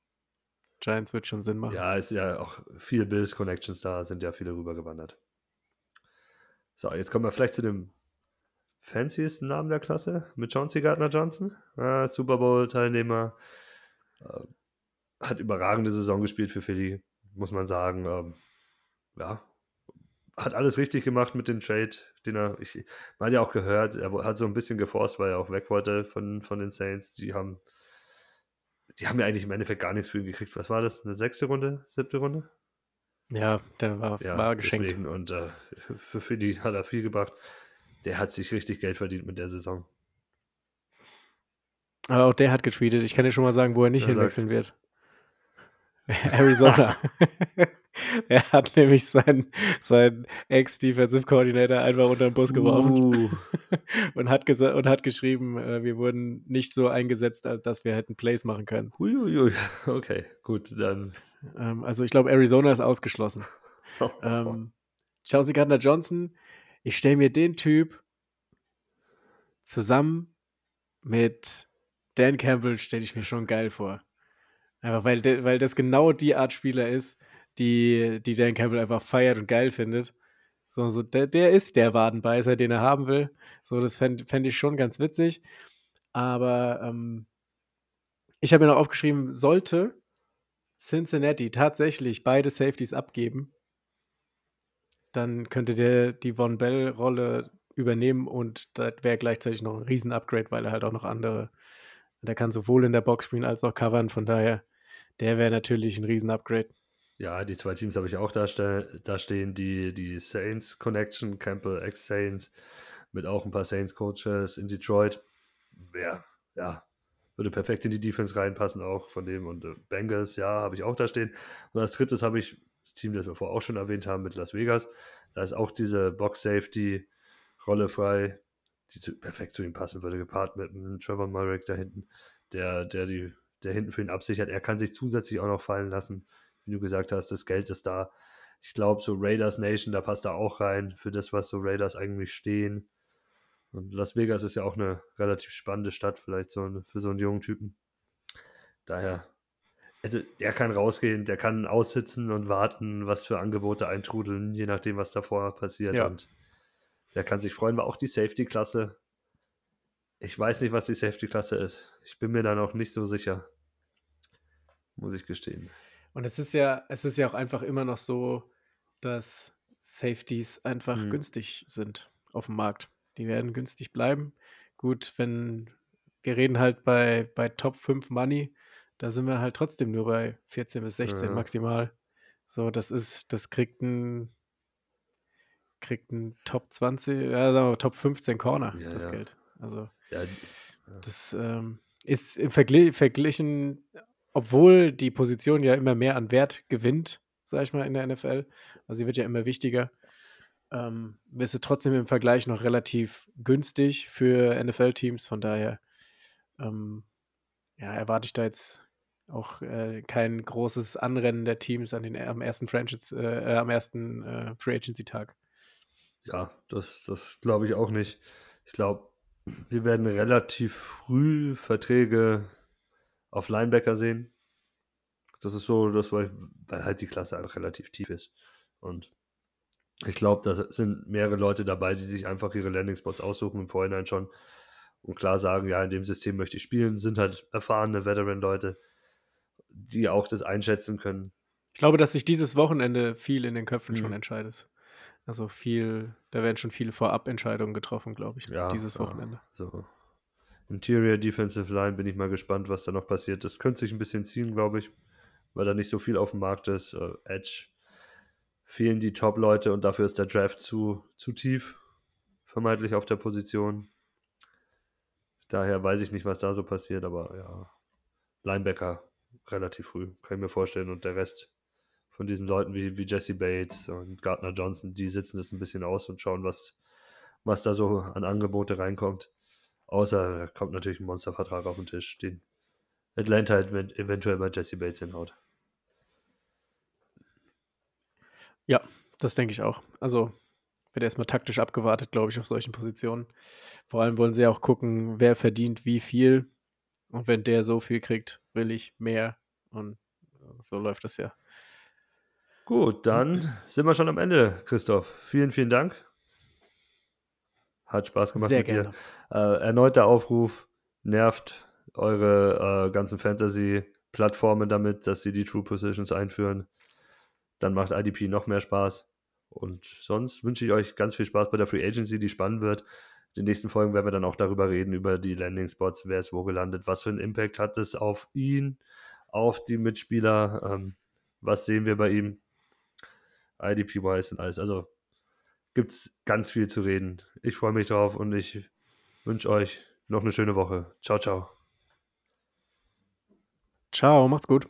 Giants wird schon Sinn machen. Ja, ist ja auch viel Bills Connections da, sind ja viele rübergewandert. So, jetzt kommen wir vielleicht zu dem fanciesten Namen der Klasse mit Chauncey Gardner Johnson, äh, Super Bowl-Teilnehmer. Äh, hat überragende Saison gespielt für Philly, muss man sagen. Ähm, ja, hat alles richtig gemacht mit dem Trade, den er, ich, man hat ja auch gehört, er hat so ein bisschen geforst, weil er auch weg wollte von, von den Saints. Die haben, die haben ja eigentlich im Endeffekt gar nichts für ihn gekriegt. Was war das? Eine sechste Runde, siebte Runde? Ja, der war, Ja, war geschenkt. deswegen. Und äh, für Philly hat er viel gebracht. Der hat sich richtig Geld verdient mit der Saison. Aber auch der hat getweetet. Ich kann dir schon mal sagen, wo er nicht hinwechseln wird. *laughs* Arizona. *laughs* er hat nämlich seinen, seinen Ex-Defensive Coordinator einfach unter den Bus geworfen Uh, *laughs* und, hat und hat geschrieben, äh, wir wurden nicht so eingesetzt, dass wir hätten Plays machen können. huiuiui. Okay, gut, dann. Ähm, also ich glaube, Arizona ist ausgeschlossen. Ähm, Chelsea Gardner Johnson, ich stelle mir den Typ zusammen mit Dan Campbell, stelle ich mir schon geil vor. Einfach weil, weil das genau die Art Spieler ist, die, die Dan Campbell einfach feiert und geil findet. So, so der, der ist der Wadenbeißer, den er haben will. So, das fände fänd ich schon ganz witzig. Aber ähm, ich habe mir noch aufgeschrieben, sollte Cincinnati tatsächlich beide Safeties abgeben, dann könnte der die Von Bell-Rolle übernehmen und das wäre gleichzeitig noch ein Riesen-Upgrade, weil er halt auch noch andere, der kann sowohl in der Box spielen als auch covern, von daher, der wäre natürlich ein Riesen-Upgrade. Ja, die zwei Teams habe ich auch da, ste da stehen. Die, die Saints Connection, Campbell ex-Saints, mit auch ein paar Saints-Coaches in Detroit. Wäre, ja, würde perfekt in die Defense reinpassen, auch von dem. Und äh, Bengals, ja, habe ich auch da stehen. Und als drittes habe ich das Team, das wir vorher auch schon erwähnt haben, mit Las Vegas. Da ist auch diese Box-Safety-Rolle frei, die zu, perfekt zu ihm passen würde, gepaart mit einem Trevor Murray da hinten, der, der, die, der hinten für ihn absichert. Er kann sich zusätzlich auch noch fallen lassen wie du gesagt hast, das Geld ist da. Ich glaube, so Raiders Nation, da passt er auch rein, für das, was so Raiders eigentlich stehen. Und Las Vegas ist ja auch eine relativ spannende Stadt, vielleicht so ein, für so einen jungen Typen. Daher, also der kann rausgehen, der kann aussitzen und warten, was für Angebote eintrudeln, je nachdem, was davor passiert. Ja. Und der kann sich freuen, war auch die Safety-Klasse. Ich weiß nicht, was die Safety-Klasse ist. Ich bin mir da noch nicht so sicher. Muss ich gestehen. Und es ist ja, es ist ja auch einfach immer noch so, dass Safeties einfach Mhm. günstig sind auf dem Markt. Die werden günstig bleiben. Gut, wenn wir reden halt bei, bei Top 5 Money, da sind wir halt trotzdem nur bei 14 bis 16 Ja. maximal. So, das ist, das kriegt ein, kriegt ein Top 20, ja, sagen wir Top 15 Corner, Ja, das ja. Geld. Also das ähm, ist im Vergli verglichen, obwohl die Position ja immer mehr an Wert gewinnt, sag ich mal, in der NFL, also sie wird ja immer wichtiger, ähm, ist es trotzdem im Vergleich noch relativ günstig für NFL-Teams. Von daher ähm, ja, erwarte ich da jetzt auch äh, kein großes Anrennen der Teams an den, am ersten äh, äh, ersten äh, Free Agency-Tag. Ja, das, das glaube ich auch nicht. Ich glaube, wir werden relativ früh Verträge auf Linebacker sehen. Das ist so, das, weil, weil halt die Klasse einfach relativ tief ist. Und ich glaube, da sind mehrere Leute dabei, die sich einfach ihre Landing-Spots aussuchen im Vorhinein schon und klar sagen, ja, in dem System möchte ich spielen, sind halt erfahrene Veteran-Leute, die auch das einschätzen können. Ich glaube, dass sich dieses Wochenende viel in den Köpfen schon Mhm. entscheidet. Also viel, da werden schon viele Vorabentscheidungen getroffen, glaube ich, Ja, dieses ja. Wochenende. So. Interior Defensive Line bin ich mal gespannt, was da noch passiert. Das könnte sich ein bisschen ziehen, glaube ich, weil da nicht so viel auf dem Markt ist. Äh, Edge fehlen die Top-Leute und dafür ist der Draft zu, zu tief, vermeintlich auf der Position. Daher weiß ich nicht, was da so passiert, aber ja, Linebacker relativ früh, kann ich mir vorstellen. Und der Rest von diesen Leuten wie, wie Jesse Bates und Gardner Johnson, die sitzen das ein bisschen aus und schauen, was, was da so an Angebote reinkommt. Außer da kommt natürlich ein Monstervertrag auf den Tisch, den Atlanta eventuell bei Jesse Bates hinhaut. Ja, das denke ich auch. Also wird erstmal taktisch abgewartet, glaube ich, auf solchen Positionen. Vor allem wollen sie auch gucken, wer verdient wie viel. Und wenn der so viel kriegt, will ich mehr. Und so läuft das ja. Gut, dann sind wir schon am Ende, Christoph. Vielen, vielen Dank. Hat Spaß gemacht Sehr mit gerne. dir. Äh, erneuter Aufruf, nervt eure äh, ganzen Fantasy-Plattformen damit, dass sie die True Positions einführen. Dann macht IDP noch mehr Spaß. Und sonst wünsche ich euch ganz viel Spaß bei der Free Agency, die spannend wird. In den nächsten Folgen werden wir dann auch darüber reden, über die Landing Spots, wer ist wo gelandet, was für einen Impact hat es auf ihn, auf die Mitspieler, ähm, was sehen wir bei ihm, IDP-wise und alles. Also gibt es ganz viel zu reden. Ich freue mich drauf und ich wünsche euch noch eine schöne Woche. Ciao, ciao. Ciao, macht's gut.